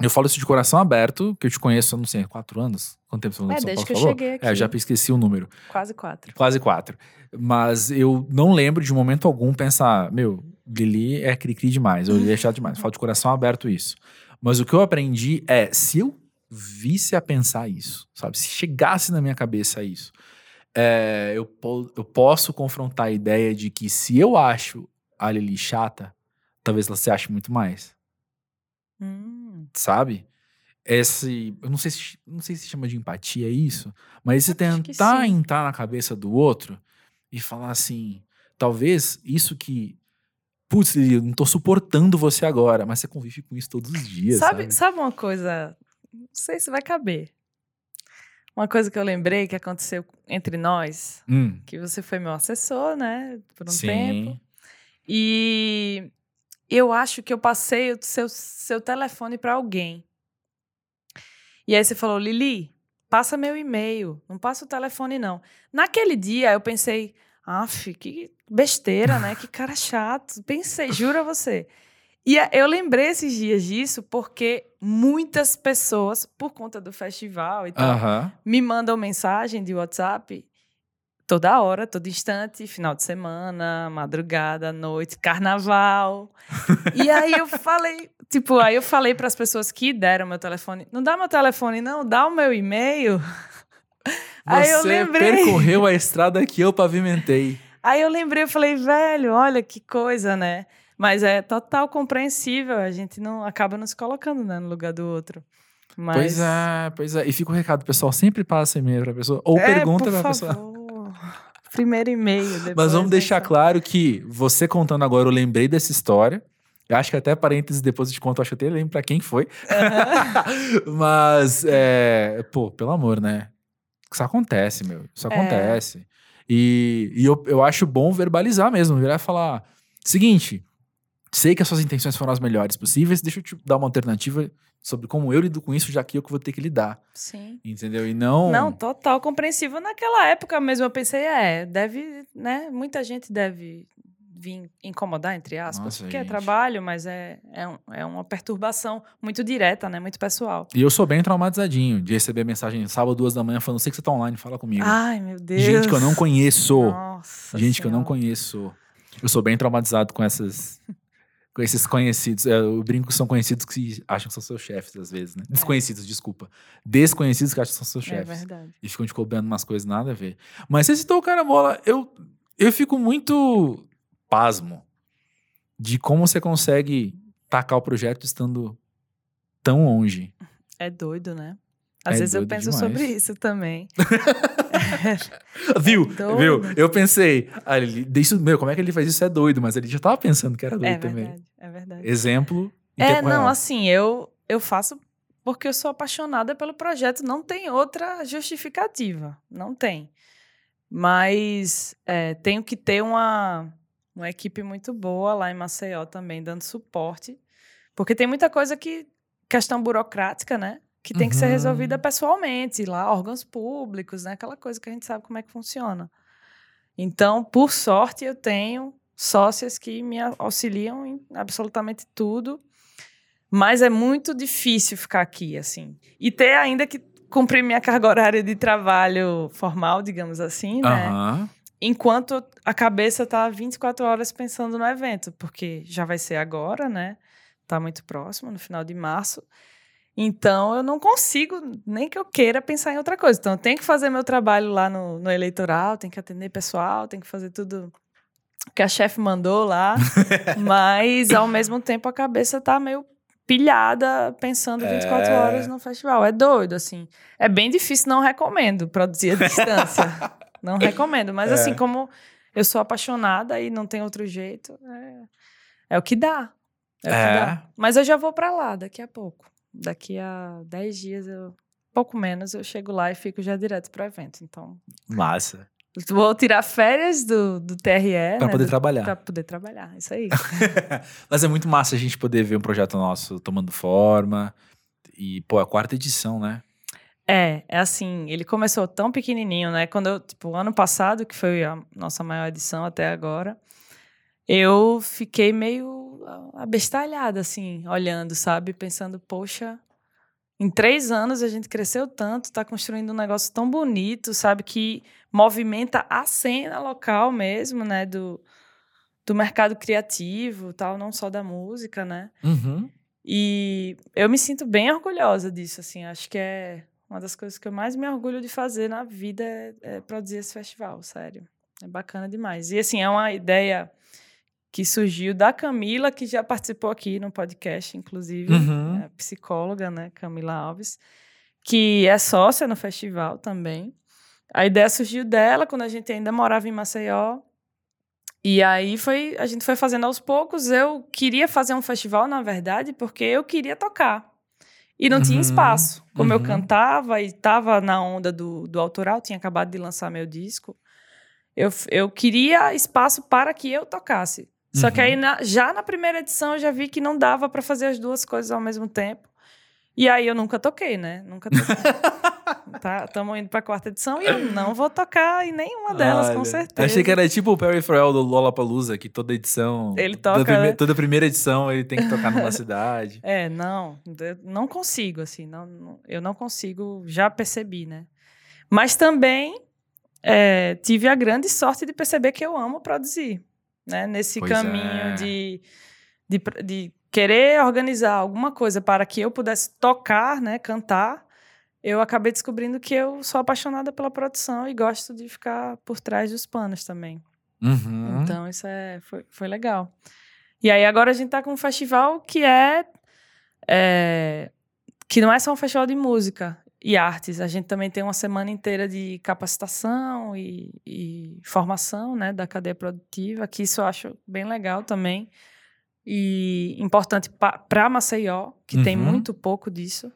eu falo isso de coração aberto, que eu te conheço, eu não sei, quatro anos? Quanto tempo você não É, São desde Paulo que eu falou? cheguei aqui. É, eu já esqueci o número. Quase quatro. Quase quatro. Mas eu não lembro de momento algum pensar, meu, Lili é cri-cri demais, ou Lili é chato demais. Falo de coração aberto isso. Mas o que eu aprendi é, se eu visse a pensar isso, sabe? Se chegasse na minha cabeça isso, é, eu, po- eu posso confrontar a ideia de que se eu acho a Lili chata, talvez ela se ache muito mais, Hum, sabe? Esse, eu não sei se não sei se chama de empatia isso, mas que tentar entrar na cabeça do outro e falar assim, talvez isso que putz, eu não tô suportando você agora, mas você convive com isso todos os dias, sabe, sabe? sabe uma coisa? Não sei se vai caber. Uma coisa que eu lembrei que aconteceu entre nós, Hum, que você foi meu assessor, né? Por um sim. tempo. E eu acho que eu passei o seu, seu telefone para alguém. E aí você falou, Lili, passa meu e-mail, não passa o telefone, não. Naquele dia eu pensei, af, que besteira, né? Que cara chato. Pensei, juro a você. E eu lembrei esses dias disso porque muitas pessoas, por conta do festival e tal, Aham. me mandam mensagem de WhatsApp toda hora, todo instante, final de semana, madrugada, noite, carnaval. e aí eu falei, tipo, aí eu falei para as pessoas que deram meu telefone, não dá meu telefone não, dá o meu e-mail. aí eu Você lembrei. percorreu a estrada que eu pavimentei. Aí eu lembrei, eu falei, velho, olha que coisa, né? Mas é total compreensível, a gente não acaba nos colocando né, no lugar do outro. Mas... Pois é, pois é. E fica o recado, pessoal, sempre passa e-mail pra pessoa. Ou É, pergunta pra pessoa. Primeiro e-mail. Mas vamos deixar então. claro que você contando agora, eu lembrei dessa história. Eu acho que até parênteses depois eu te conto, eu acho que eu até lembro pra quem que foi. *laughs* Mas, é, pô, pelo amor, né? Isso acontece, meu. Isso É. acontece. E, e eu, eu acho bom verbalizar mesmo, virar e falar: seguinte, sei que as suas intenções foram as melhores possíveis, deixa eu te dar uma alternativa sobre como eu lido com isso, já que eu que vou ter que lidar. Sim. Entendeu? E não. Não, total compreensível. Naquela época mesmo eu pensei, é, deve, né? Muita gente deve vir incomodar, entre aspas, Nossa, porque é gente. trabalho, mas é, é, um- é uma perturbação muito direta, né? Muito pessoal. E eu sou bem traumatizadinho de receber mensagem sábado, duas da manhã, falando: sei que você tá online, fala comigo. Ai, meu Deus. Gente que eu não conheço. Nossa Gente que eu não Senhora. conheço. Eu sou bem traumatizado com essas. Com esses conhecidos. É, Eu brinco que são conhecidos que acham que são seus chefes, às vezes, né? Desconhecidos, desculpa. Desconhecidos que acham que são seus É chefes. verdade. e ficam te cobrando umas coisas nada a ver. Mas você citou o carambola, eu, eu fico muito pasmo de como você consegue tacar o projeto estando tão longe. É doido, né? Às É vezes eu penso demais. sobre isso também. *laughs* Viu? doido. Viu? Eu pensei, ah, ele, isso, meu, como é que ele faz isso? É doido, mas ele já tava pensando que era doido É também. verdade, é verdade. Exemplo. em É, não, assim, eu, eu faço porque eu sou apaixonada pelo projeto. Não tem outra justificativa. Não tem. Mas é, tenho que ter uma, uma equipe muito boa lá em Maceió também, dando suporte. Porque tem muita coisa que. questão burocrática, né? Que tem que ser Uhum. resolvida pessoalmente, lá, órgãos públicos, né? Aquela coisa que a gente sabe como é que funciona. Então, por sorte, eu tenho sócias que me auxiliam em absolutamente tudo. Mas é muito difícil ficar aqui, assim. E ter ainda que cumprir minha carga horária de trabalho formal, digamos assim, né? Enquanto a cabeça tá 24 horas pensando no evento, porque já vai ser agora, né? Tá muito próximo, no final de março. Então, eu não consigo, nem que eu queira, pensar em outra coisa. Então, eu tenho que fazer meu trabalho lá no, no eleitoral, tenho que atender pessoal, tenho que fazer tudo que a chefe mandou lá. *laughs* mas, ao mesmo tempo, a cabeça tá meio pilhada, pensando 24 É. horas no festival. É doido, assim. É bem difícil, não recomendo produzir à distância. *laughs* não recomendo. Mas, É. assim, como eu sou apaixonada e não tem outro jeito, é, é o que dá. É, o que É. dá. Mas eu já vou pra lá daqui a pouco. Daqui a 10 dias, eu, pouco menos, eu chego lá e fico já direto pro evento. Então, Massa. *laughs* vou tirar férias do, do TRE. Pra né, poder do- trabalhar. Pra poder trabalhar, isso aí. *laughs* Mas é muito massa a gente poder ver um projeto nosso tomando forma. E, pô, a quarta edição, né? É, é assim, ele começou tão pequenininho, né? Quando eu, tipo, ano passado, que foi a nossa maior edição até agora, eu fiquei meio abestalhada, assim, olhando, sabe? Pensando, poxa, em três anos a gente cresceu tanto, tá construindo um negócio tão bonito, sabe? Que movimenta a cena local mesmo, né? Do, do mercado criativo, tal, não só da música, né? Uhum. E eu me sinto bem orgulhosa disso, assim. Acho que é uma das coisas que eu mais me orgulho de fazer na vida é, é produzir esse festival, sério. É bacana demais. E, assim, é uma ideia que surgiu da Camila, que já participou aqui no podcast, inclusive. Uhum. É psicóloga, né? Camila Alves. Que é sócia no festival também. A ideia surgiu dela quando a gente ainda morava em Maceió. E aí foi, a gente foi fazendo aos poucos. Eu queria fazer um festival, na verdade, porque eu queria tocar. E não tinha Uhum, espaço. Como eu uhum. cantava e estava na onda do, do autoral, tinha acabado de lançar meu disco. Eu, eu queria espaço para que eu tocasse. Só que Uhum. aí, na- já na primeira edição, eu já vi que não dava para fazer as duas coisas ao mesmo tempo. E aí eu nunca toquei, né? Nunca toquei. *laughs* tá, estamos indo para a quarta edição e eu não vou tocar em nenhuma delas, com Olha, certeza. Achei que era tipo o Perry Farrell do Lollapalooza, que toda edição... Ele toda toca, prime- né? Toda primeira edição ele tem que tocar numa cidade. *laughs* É, não, não consigo, assim, não- eu não consigo, já percebi, né? Mas também é, tive a grande sorte de perceber que eu amo produzir, né? Nesse Pois caminho é. de, de, de querer organizar alguma coisa para que eu pudesse tocar, né? Cantar, eu acabei descobrindo que eu sou apaixonada pela produção e gosto de ficar por trás dos panos também. Uhum. Então, isso é, foi, foi legal. E aí, agora a gente tá com um festival que é, é, que não é só um festival de música e artes. A gente também tem uma semana inteira de capacitação e, e formação né, da cadeia produtiva, que isso eu acho bem legal também. E importante para Maceió, que tem Uhum. muito pouco disso.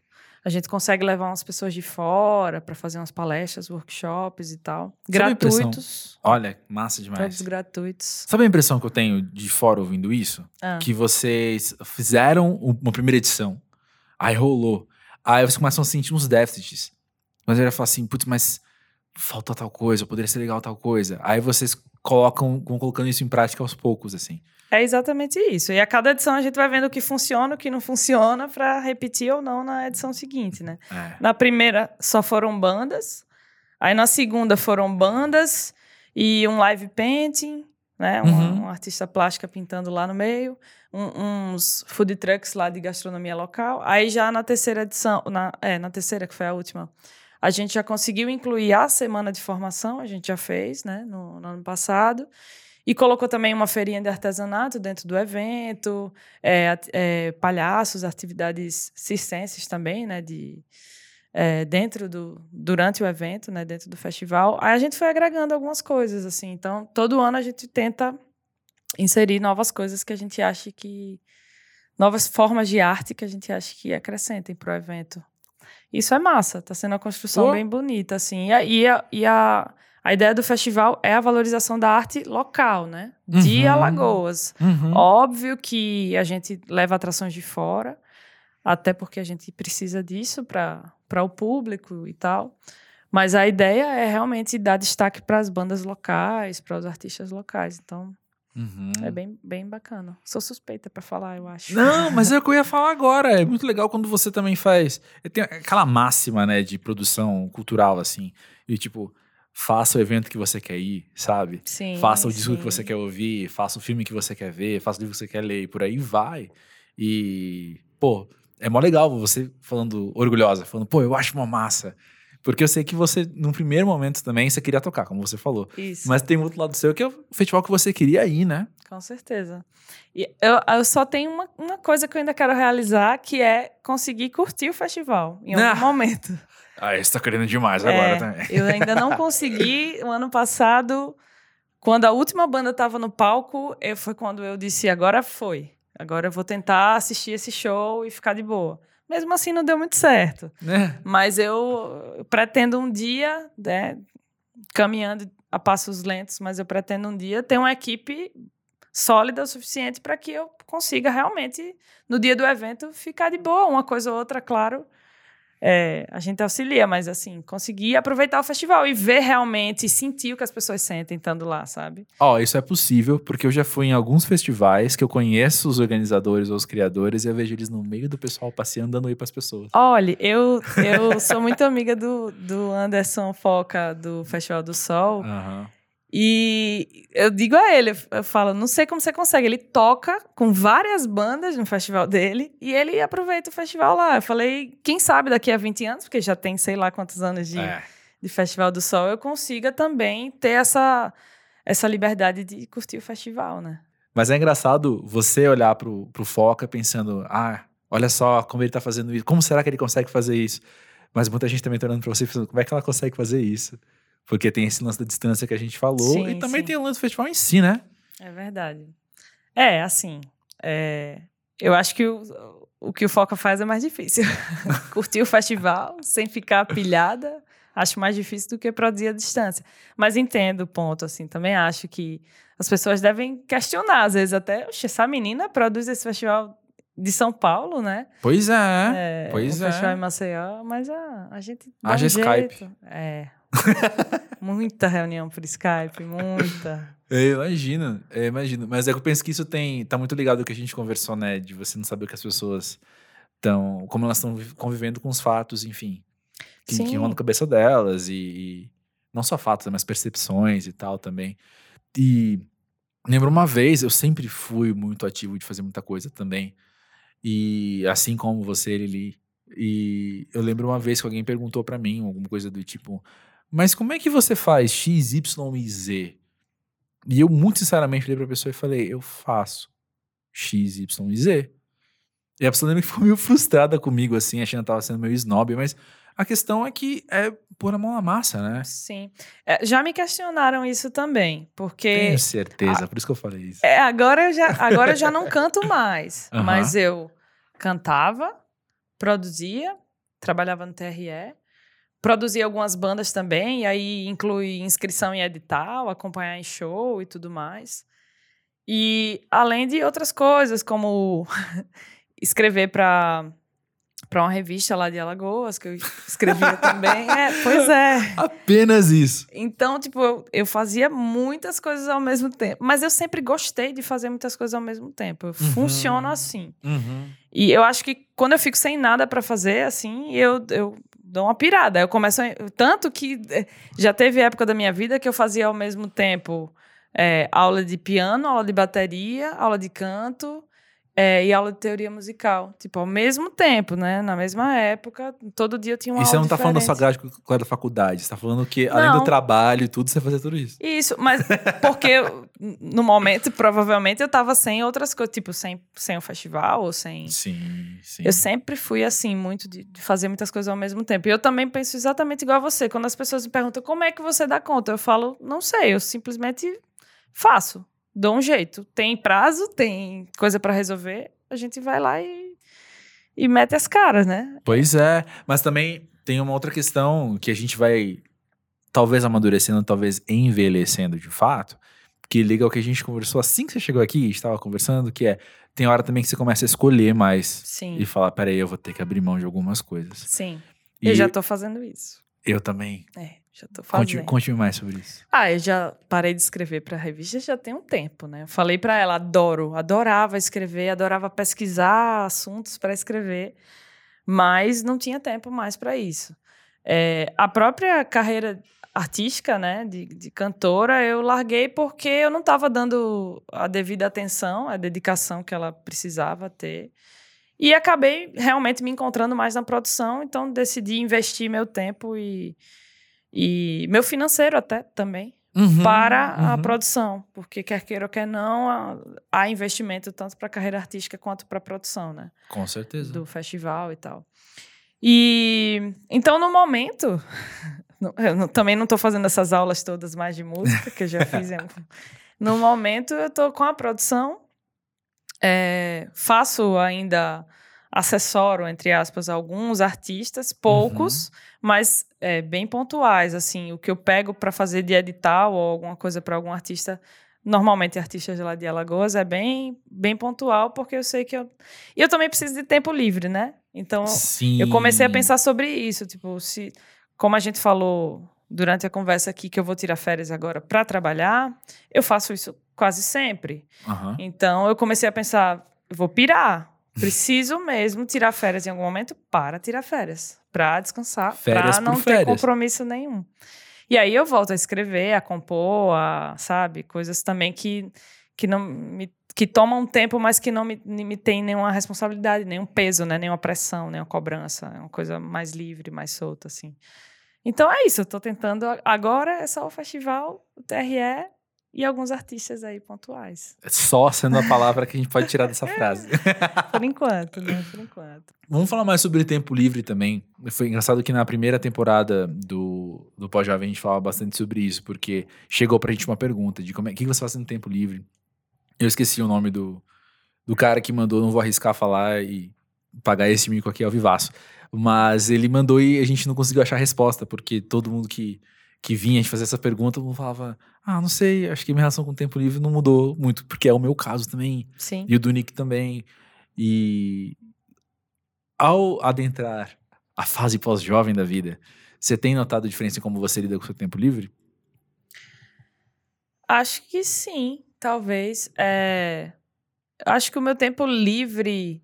A gente consegue levar umas pessoas de fora para fazer umas palestras, workshops e tal. Sabe? Gratuitos. Olha, massa demais. Todos gratuitos. Sabe a impressão que eu tenho de fora ouvindo isso? Ah. Que vocês fizeram uma primeira edição, aí rolou, aí vocês começam a sentir uns déficits. Mas aí fala assim, putz, mas falta tal coisa, poderia ser legal tal coisa. Aí vocês colocam, vão colocando isso em prática aos poucos, assim. É exatamente isso. E a cada edição a gente vai vendo o que funciona, o que não funciona, para repetir ou não na edição seguinte, né? É. Na primeira só foram bandas, aí na segunda foram bandas e um live painting, né? Uma, Uhum. uma artista plástica pintando lá no meio, um- uns food trucks lá de gastronomia local. Aí já na terceira edição, na, é, na terceira que foi a última, a gente já conseguiu incluir a semana de formação, a gente já fez, né? No, no ano passado. E colocou também uma feirinha de artesanato dentro do evento, é, é, palhaços, atividades circenses também, né? De, é, dentro do durante o evento, né? Dentro do festival. Aí a gente foi agregando algumas coisas assim. Então todo ano a gente tenta inserir novas coisas que a gente acha que novas formas de arte que a gente acha que acrescentem para o evento. Isso é massa, tá sendo uma construção bem bonita assim. E a, e a, e a a ideia do festival é a valorização da arte local, né? De Uhum. Alagoas. Uhum. Óbvio que a gente leva atrações de fora, até porque a gente precisa disso para o público e tal. Mas a ideia é realmente dar destaque para as bandas locais, para os artistas locais. Então, Uhum. é bem, bem bacana. Sou suspeita para falar, eu acho. Não, *laughs* mas é o que eu ia falar agora. É muito legal quando você também faz. Tem aquela máxima, né, de produção cultural, assim. E tipo, faça o evento que você quer ir, sabe? Sim, faça o disco sim. que você quer ouvir, faça o filme que você quer ver, faça o livro que você quer ler, e por aí vai. E, pô, é mó legal você falando orgulhosa, falando, pô, eu acho uma massa. Porque eu sei que você, num primeiro momento também, você queria tocar, como você falou. Isso. Mas tem um outro lado seu que é o festival que você queria ir, né? Com certeza. E eu, eu só tenho uma, uma coisa que eu ainda quero realizar, que é conseguir curtir o festival em algum Ah. momento. *laughs* Ah, você tá querendo demais É, agora também. Eu ainda não consegui. O ano passado, quando a última banda estava no palco, eu, foi quando eu disse: agora foi. Agora eu vou tentar assistir esse show e ficar de boa. Mesmo assim, não deu muito certo. Né? Mas eu, eu pretendo um dia, né, caminhando a passos lentos, mas eu pretendo um dia ter uma equipe sólida o suficiente para que eu consiga realmente, no dia do evento, ficar de boa. Uma coisa ou outra, claro, é, a gente auxilia, mas assim, conseguir aproveitar o festival e ver realmente, sentir o que as pessoas sentem estando lá, sabe? Ó, isso é possível porque eu já fui em alguns festivais que eu conheço os organizadores ou os criadores e eu vejo eles no meio do pessoal passeando, dando oi pras pessoas. Olha, eu, eu sou muito amiga do, do Anderson Foca, do Festival do Sol. Aham. E eu digo a ele, eu falo, não sei como você consegue. Ele toca com várias bandas no festival dele e ele aproveita o festival lá. Eu falei, quem sabe daqui a 20 anos, porque já tem sei lá quantos anos de, É. de Festival do Sol, eu consiga também ter essa, essa liberdade de curtir o festival, né? Mas é engraçado você olhar pro, pro Foca pensando, ah, olha só como ele tá fazendo isso, como será que ele consegue fazer isso? Mas muita gente também tá olhando pra você pensando, como é que ela consegue fazer isso? Porque tem esse lance da distância que a gente falou Sim, e também sim. tem o lance do festival em si, né? É verdade. É, assim, é, eu acho que o, o que o Foca faz é mais difícil. *laughs* Curtir o festival sem ficar pilhada, acho mais difícil do que produzir à distância. Mas entendo o ponto, assim, também acho que as pessoas devem questionar, às vezes até, "Oxe, essa menina produz esse festival de São Paulo, né? Pois é. É, pois um é. festival em Maceió, mas a, a gente Haja um Skype. jeito. É. muita reunião por Skype, muita. Eu imagino, eu imagino. Mas é que eu penso que isso tem. tá muito ligado ao que a gente conversou, né? De você não saber o que as pessoas estão. como elas estão convivendo com os fatos, enfim. Que, que rolam na cabeça delas. E, e não só fatos, mas percepções e tal também. E lembro uma vez, eu sempre fui muito ativo de fazer muita coisa também. E assim como você, Lili. E eu lembro uma vez que alguém perguntou para mim alguma coisa do tipo: Mas como é que você faz X, Y e Z? E eu, muito sinceramente, olhei pra pessoa e falei: Eu faço X, Y e Z. E a pessoa lembra *laughs* que ficou meio frustrada comigo, assim, achando que tava sendo meio snob, mas a questão é que é pôr a mão na massa, né? Sim. É, já me questionaram isso também, porque. Tenho certeza, por isso que eu falei isso. É, agora, eu já, agora eu já não canto mais, *laughs* mas eu cantava, produzia, trabalhava no TRE, produzia algumas bandas também, e aí inclui inscrição em edital, acompanhar em show e tudo mais. E além de outras coisas, como *laughs* escrever para para uma revista lá de Alagoas, que eu escrevia *laughs* também. É, pois é. Apenas isso. Então, tipo, eu, eu fazia muitas coisas ao mesmo tempo. Mas eu sempre gostei de fazer muitas coisas ao mesmo tempo. Eu Uhum. funciono assim. Uhum. E eu acho que quando eu fico sem nada pra fazer, assim, eu, eu dou uma pirada. Eu começo. A, tanto que eh, já teve época da minha vida que eu fazia ao mesmo tempo eh, aula de piano, aula de bateria, aula de canto. Eh, e aula de teoria musical. Tipo, ao mesmo tempo, né? Na mesma época, todo dia eu tinha uma E você aula não tá falando da sua diferente. grade curricular da faculdade, você tá falando que, além Não. do trabalho e tudo, você fazia tudo isso. Isso, mas *laughs* porque no momento, provavelmente, eu tava sem outras coisas, tipo, sem, sem o festival ou sem. Sim, sim. Eu sempre fui assim, muito de, de fazer muitas coisas ao mesmo tempo. E eu também penso exatamente igual a você. Quando as pessoas me perguntam como é que você dá conta, eu falo, não sei, eu simplesmente faço, dou um jeito. Tem prazo, tem coisa pra resolver, a gente vai lá e, e mete as caras, né? Pois é, mas também tem uma outra questão que a gente vai talvez amadurecendo, talvez envelhecendo de fato, que liga ao que a gente conversou assim que você chegou aqui, estava conversando, que é tem hora também que você começa a escolher mais Sim, e falar, peraí, eu vou ter que abrir mão de algumas coisas. sim. E Eu já tô fazendo isso. eu também. É, já tô Conte, fazendo. conte mais sobre isso. Ah, eu já parei de escrever para revista já tem um tempo, né? Eu falei para ela, adoro, adorava escrever, adorava pesquisar assuntos para escrever, mas não tinha tempo mais para isso. É, a própria carreira artística, né, de, de cantora, eu larguei porque eu não estava dando a devida atenção, a dedicação que ela precisava ter. E acabei realmente me encontrando mais na produção, então decidi investir meu tempo e, e meu financeiro até também para a uhum. produção, porque quer queira ou quer não, há- investimento tanto para a carreira artística quanto para a produção, né? Com certeza. Do festival e tal. E então no momento, *laughs* eu não- também não estou fazendo essas aulas todas mais de música que eu já fiz. *laughs* no momento eu estou com a produção, é, faço ainda assessoro entre aspas alguns artistas, poucos, mas é, bem pontuais. Assim, o que eu pego para fazer de edital ou alguma coisa para algum artista, normalmente artistas lá de Alagoas, é bem, bem pontual, porque eu sei que eu. E eu também preciso de tempo livre, né? Então, Sim. eu comecei a pensar sobre isso. Tipo, se. Como a gente falou durante a conversa aqui, que eu vou tirar férias agora para trabalhar, eu faço isso quase sempre. Aham. Então, eu comecei a pensar, vou pirar. Preciso mesmo tirar férias em algum momento para tirar férias, para descansar, para não ter férias. compromisso nenhum. E aí eu volto a escrever, a compor, a, sabe, coisas também que que não me que tomam tempo, mas que não me, me tem nenhuma responsabilidade, nenhum peso, né, nenhuma pressão, nenhuma cobrança, é uma coisa mais livre, mais solta assim. Então é isso, eu tô tentando agora é só o festival, o TRE e alguns artistas aí pontuais. Só sendo a palavra que a gente pode tirar dessa *laughs* frase. Por enquanto, né? Por enquanto. Vamos falar mais sobre tempo livre também. Foi engraçado que na primeira temporada do, do Pós-Jovem a gente falava bastante sobre isso, porque chegou pra gente uma pergunta de como é, o que você faz no tempo livre. Eu esqueci o nome do, do cara que mandou, não vou arriscar falar e pagar esse mico aqui ao vivaço. Mas ele mandou e a gente não conseguiu achar a resposta, porque todo mundo que, que vinha a gente fazer essa pergunta, todo mundo falava, ah, não sei, acho que minha relação com o tempo livre não mudou muito, porque é o meu caso também. Sim. E o do Nick também. E ao adentrar a fase pós-jovem da vida, você tem notado a diferença em como você lida com o seu tempo livre? Acho que sim, talvez. É, Acho que o meu tempo livre,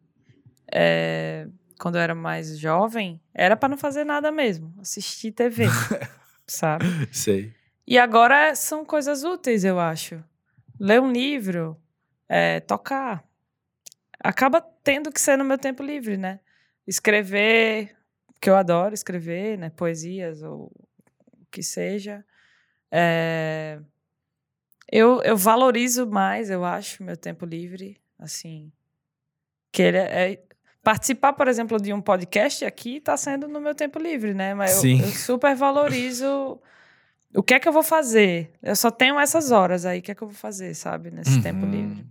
é, quando eu era mais jovem, era para não fazer nada mesmo, assistir TV. *laughs* sabe? Sei. E agora são coisas úteis, eu acho. Ler um livro, é, tocar. Acaba tendo que ser no meu tempo livre, né? Escrever, que eu adoro escrever, né? Poesias ou o que seja. É, eu, eu valorizo mais, eu acho, meu tempo livre, assim. Que ele é, é- participar, por exemplo, de um podcast aqui está sendo no meu tempo livre, né? Mas eu, eu super valorizo *laughs* o que é que eu vou fazer. Eu só tenho essas horas aí, o que é que eu vou fazer, sabe? Nesse Uhum. tempo livre.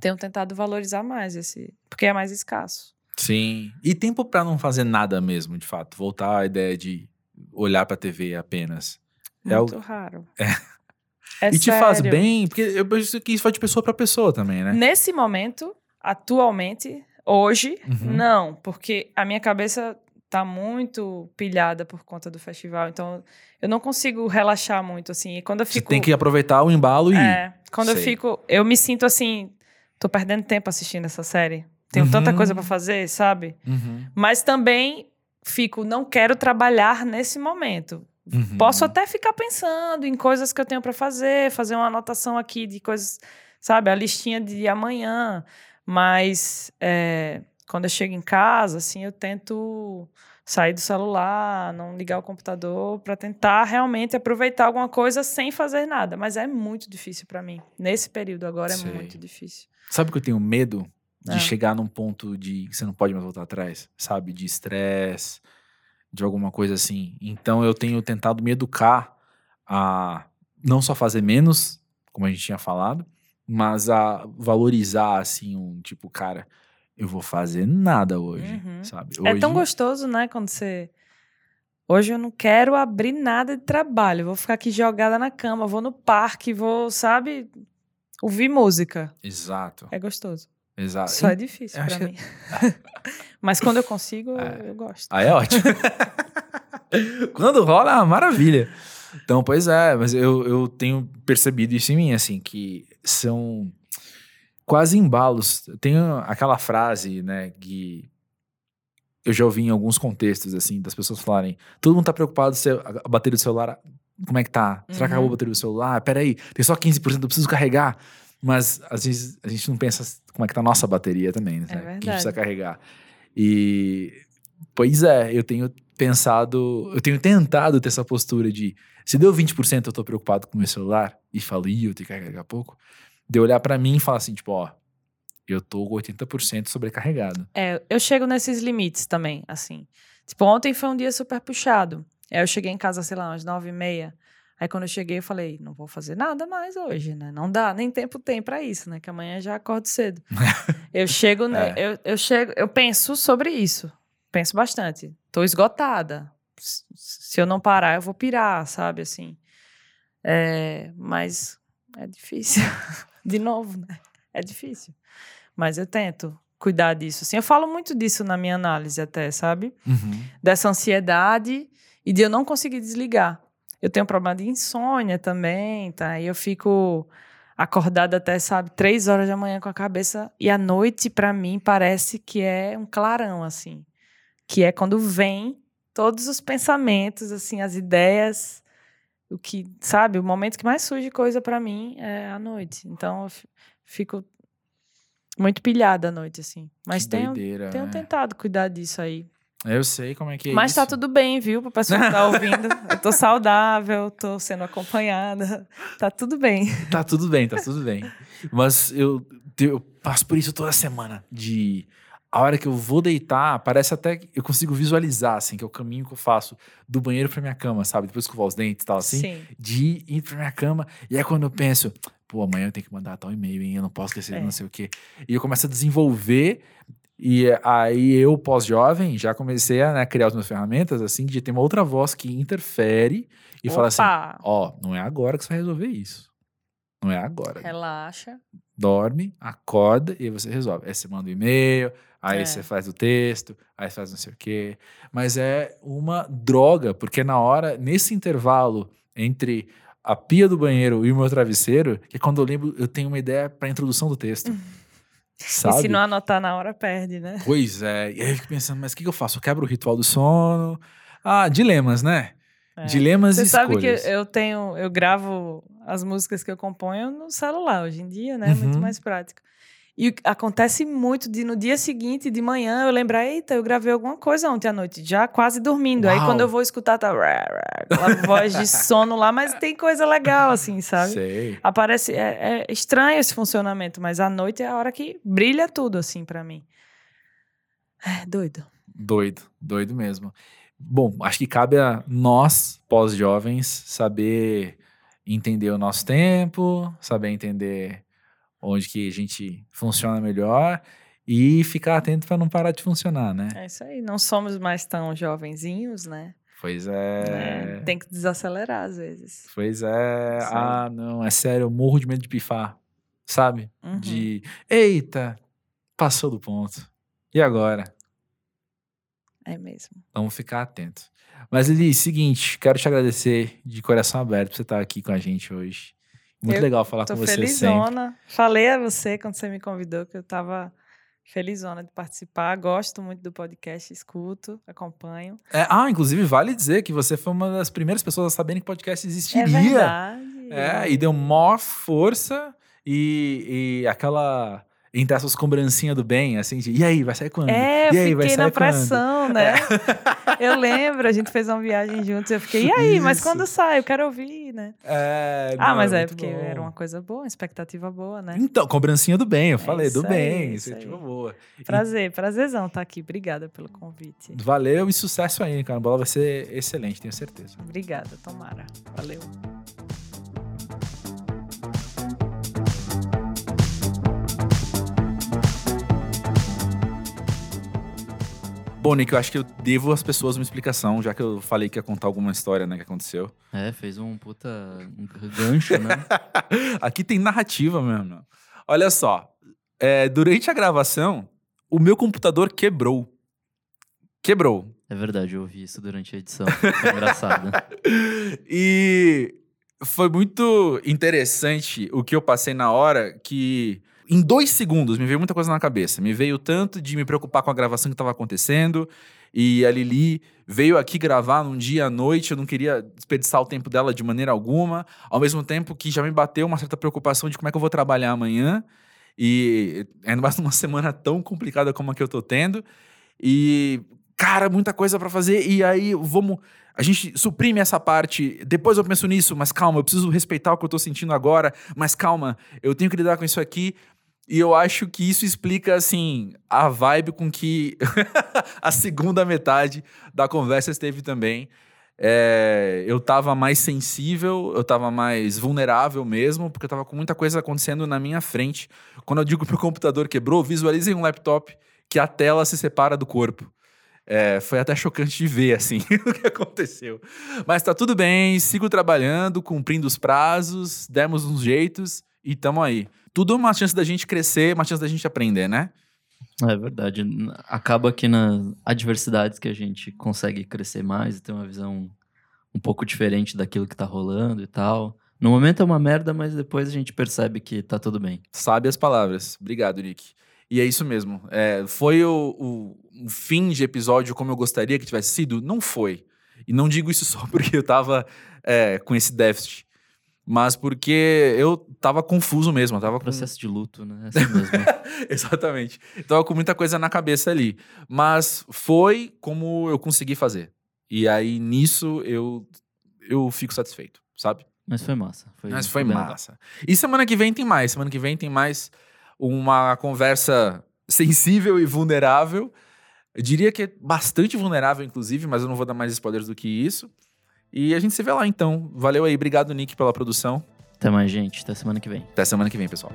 Tenho tentado valorizar mais esse, porque é mais escasso. Sim. E tempo pra não fazer nada mesmo, de fato. Voltar à ideia de olhar pra TV apenas. É o- Muito raro. *laughs* É e te faz sério. bem, porque eu penso que isso vai de pessoa pra pessoa também, né? Nesse momento, atualmente, hoje, Uhum. não, porque a minha cabeça tá muito pilhada por conta do festival, então eu não consigo relaxar muito assim. E quando eu Você fico tem que aproveitar o embalo e é, quando eu Sei. fico, eu me sinto assim, tô perdendo tempo assistindo essa série. Tenho Uhum. tanta coisa pra fazer, sabe? Uhum. Mas também fico, não quero trabalhar nesse momento. Uhum. Posso até ficar pensando em coisas que eu tenho para fazer, fazer uma anotação aqui de coisas, sabe, a listinha de amanhã. Mas é, quando eu chego em casa, assim, eu tento sair do celular, não ligar o computador, para tentar realmente aproveitar alguma coisa sem fazer nada. Mas é muito difícil para mim. Nesse período agora Sei. é muito difícil. Sabe que eu tenho medo de Ah. chegar num ponto de que você não pode mais voltar atrás, sabe? De estresse, de alguma coisa assim. Então eu tenho tentado me educar a não só fazer menos, como a gente tinha falado, mas a valorizar assim um tipo, cara, eu vou fazer nada hoje, Uhum. sabe? É tão Hoje- gostoso, né, quando você. Hoje eu não quero abrir nada de trabalho. Vou ficar aqui jogada na cama, vou no parque, vou, sabe, ouvir música. Exato, É gostoso. exato. Só é difícil que- mim. *laughs* Mas quando eu consigo, eu- É. eu gosto. Ah, é ótimo. *laughs* Quando rola, é uma maravilha. Então, pois é, mas eu, eu tenho percebido isso em mim, assim, que são quase embalos. Tem aquela frase, né, que eu já ouvi em alguns contextos, assim, das pessoas falarem: todo mundo tá preocupado se a bateria do celular, como é que tá? Será que Uhum. acabou a bateria do celular? Peraí, tem só 15%, eu preciso carregar. Mas às vezes a gente não pensa como é que tá a nossa bateria também, né? É Que a gente verdade. precisa carregar. E pois é, eu tenho pensado, eu tenho tentado ter essa postura de se deu 20% eu tô preocupado com o meu celular e falo, ih, eu tenho que carregar daqui a pouco, de olhar pra mim e falar assim, tipo, ó, eu tô com 80% sobrecarregado. É, eu chego nesses limites também, assim. Tipo, ontem foi um dia super puxado. Aí eu cheguei em casa, sei lá, umas nove e meia. Aí quando eu cheguei, eu falei, não vou fazer nada mais hoje, né? Não dá, nem tempo tem pra isso, né? Que amanhã já acordo cedo. *laughs* eu chego? É. Eu, eu chego, eu penso sobre isso. Penso bastante. Tô esgotada. Se eu não parar, eu vou pirar, sabe? Assim. É, mas é difícil. *laughs* De novo, né? É difícil. Mas eu tento cuidar disso. Assim, eu falo muito disso na minha análise até, sabe? Uhum. Dessa ansiedade e de eu não conseguir desligar. Eu tenho um problema de insônia também, tá? E eu fico acordada até, sabe, três horas da manhã com a cabeça. E à noite, pra mim, parece que é um clarão, assim. Que é quando vem todos os pensamentos, assim, as ideias. O que, sabe, o momento que mais surge coisa pra mim é à noite. Então, eu fi- fico muito pilhada à noite, assim. Mas Que tenho, doideira, tenho né? tentado cuidar disso aí. Eu sei como é que é Mas isso. tá tudo bem, viu? Pro pessoal que tá *laughs* ouvindo. Eu tô saudável, tô sendo acompanhada. Tá tudo bem. Tá tudo bem, tá tudo bem. Mas eu, eu passo por isso toda semana. De a hora que eu vou deitar, parece até que eu consigo visualizar, assim, que é o caminho que eu faço do banheiro pra minha cama, sabe? Depois que eu vou os dentes e tal, assim. Sim. De ir pra minha cama. E é quando eu penso, pô, amanhã eu tenho que mandar tal e-mail, hein? Eu não posso esquecer, É. não sei o quê. E eu começo a desenvolver. E aí eu, pós-jovem, já comecei a né, criar as minhas ferramentas, assim, de ter uma outra voz que interfere e fala assim: Opa, Ó, não é agora que você vai resolver isso. Não é agora. relaxa. Dorme, acorda e aí você resolve. Aí você manda um e-mail, aí É. você faz o texto, aí faz não sei o quê. Mas é uma droga, porque na hora, nesse intervalo entre a pia do banheiro e o meu travesseiro, que é quando eu lembro, eu tenho uma ideia para introdução do texto. *laughs* E Sabe? se não anotar na hora, perde, né? Pois é. E aí eu fico pensando, mas o que, que eu faço? Eu quebro o ritual do sono? Ah, dilemas, né? É. Dilemas Você e sabe escolhas. que eu tenho, eu gravo as músicas que eu componho no celular hoje em dia, né? Muito Uhum. mais prático. E acontece muito de no dia seguinte, de manhã, eu lembrar, eita, eu gravei alguma coisa ontem à noite, já quase dormindo. Aí Uau. quando eu vou escutar, tá aquela voz de *laughs* sono lá, mas tem coisa legal, assim, sabe? Sei. Aparece, é, é estranho esse funcionamento, mas à noite é a hora que brilha tudo, assim, pra mim. É, doido. Doido, doido mesmo. Bom, acho que cabe a nós, pós-jovens, saber entender o nosso tempo, saber entender onde que a gente funciona melhor e ficar atento para não parar de funcionar, né? É isso aí. Não somos mais tão jovenzinhos, né? Pois É, é. Tem que desacelerar às vezes. Pois é. Aí. Ah, não, é sério, eu morro de medo de pifar. Sabe? Uhum. De, eita, passou do ponto. E agora? É mesmo. Vamos ficar atento. Mas, Lili, seguinte, quero te agradecer de coração aberto por você estar aqui com a gente hoje. Muito Eu legal falar com você sempre. felizona. Falei a você quando você me convidou que eu tava felizona de participar. Gosto muito do podcast, escuto, acompanho. É, ah, inclusive, vale dizer que você foi uma das primeiras pessoas a saberem que podcast É existiria. verdade. É, e deu maior força e, e aquela. Entre essas cobrancinhas do bem, assim, de, e aí, vai sair quando? É, e aí, vai fiquei sair na quando?" pressão, né? *laughs* Eu lembro, a gente fez uma viagem juntos. Eu fiquei, e aí, mas Isso. quando sai? Eu quero ouvir, né? É, Ah, não, mas é muito porque bom. era uma coisa boa, uma expectativa boa, né? Então, cobrancinha do bem, eu falei, do aí, bem, iniciativa aí. boa. Prazer, prazerzão estar aqui. Obrigada pelo convite. Valeu e sucesso aí, cara. A bola vai ser excelente, tenho certeza. Obrigada, Tomara. Valeu. Bom, Nick, eu acho que eu devo às pessoas uma explicação, já que eu falei que ia contar alguma história, né, que aconteceu. É, fez um puta um gancho, né? *laughs* Aqui tem narrativa mesmo. Olha só, é, durante a gravação, o meu computador quebrou. Quebrou. É verdade, eu ouvi isso durante a edição. Foi *laughs* engraçado. E foi muito interessante o que eu passei na hora que em dois segundos me veio muita coisa na cabeça. Me veio tanto de me preocupar com a gravação que estava acontecendo e a Lili veio aqui gravar num dia à noite, eu não queria desperdiçar o tempo dela de maneira alguma, ao mesmo tempo que já me bateu uma certa preocupação de como é que eu vou trabalhar amanhã e ainda mais *laughs* numa semana tão complicada como a que eu tô tendo e cara, muita coisa pra fazer e aí vamos a gente suprime essa parte, depois eu penso nisso, mas calma, eu preciso respeitar o que eu tô sentindo agora, mas calma, eu tenho que lidar com isso aqui. E eu acho que isso explica, assim, a vibe com que *laughs* a segunda metade da conversa esteve também. É, eu tava mais sensível, eu tava mais vulnerável mesmo, porque eu tava com muita coisa acontecendo na minha frente. Quando eu digo que o computador quebrou, visualizem um laptop que a tela se separa do corpo. É, foi até chocante de ver, assim, *laughs* o que aconteceu. Mas tá tudo bem, sigo trabalhando, cumprindo os prazos, demos uns jeitos e tamo aí. Tudo é uma chance da gente crescer, uma chance da gente aprender, né? É verdade. Acaba que nas adversidades que a gente consegue crescer mais e ter uma visão um pouco diferente daquilo que tá rolando e tal. No momento é uma merda, mas depois a gente percebe que tá tudo bem. Sabe as palavras. Obrigado, Nick. E é isso mesmo. É, foi o, o- fim de episódio como eu gostaria que tivesse sido? Não foi. E não digo isso só *laughs* porque eu tava é, com esse déficit, mas porque eu tava confuso mesmo. Eu tava com... Processo de luto, né? Assim mesmo. *laughs* Exatamente. Eu tava com muita coisa na cabeça ali. Mas foi como eu consegui fazer. E aí, nisso, eu, eu fico satisfeito, sabe? Mas foi massa. Foi, Mas foi legal. massa. E semana que vem tem mais. Semana que vem tem mais uma conversa sensível e vulnerável. Eu diria que é bastante vulnerável, inclusive, mas eu não vou dar mais spoilers do que isso. E a gente se vê lá, então. Valeu aí. Obrigado, Nick, pela produção. Até mais, gente. Até semana que vem. Até semana que vem, pessoal.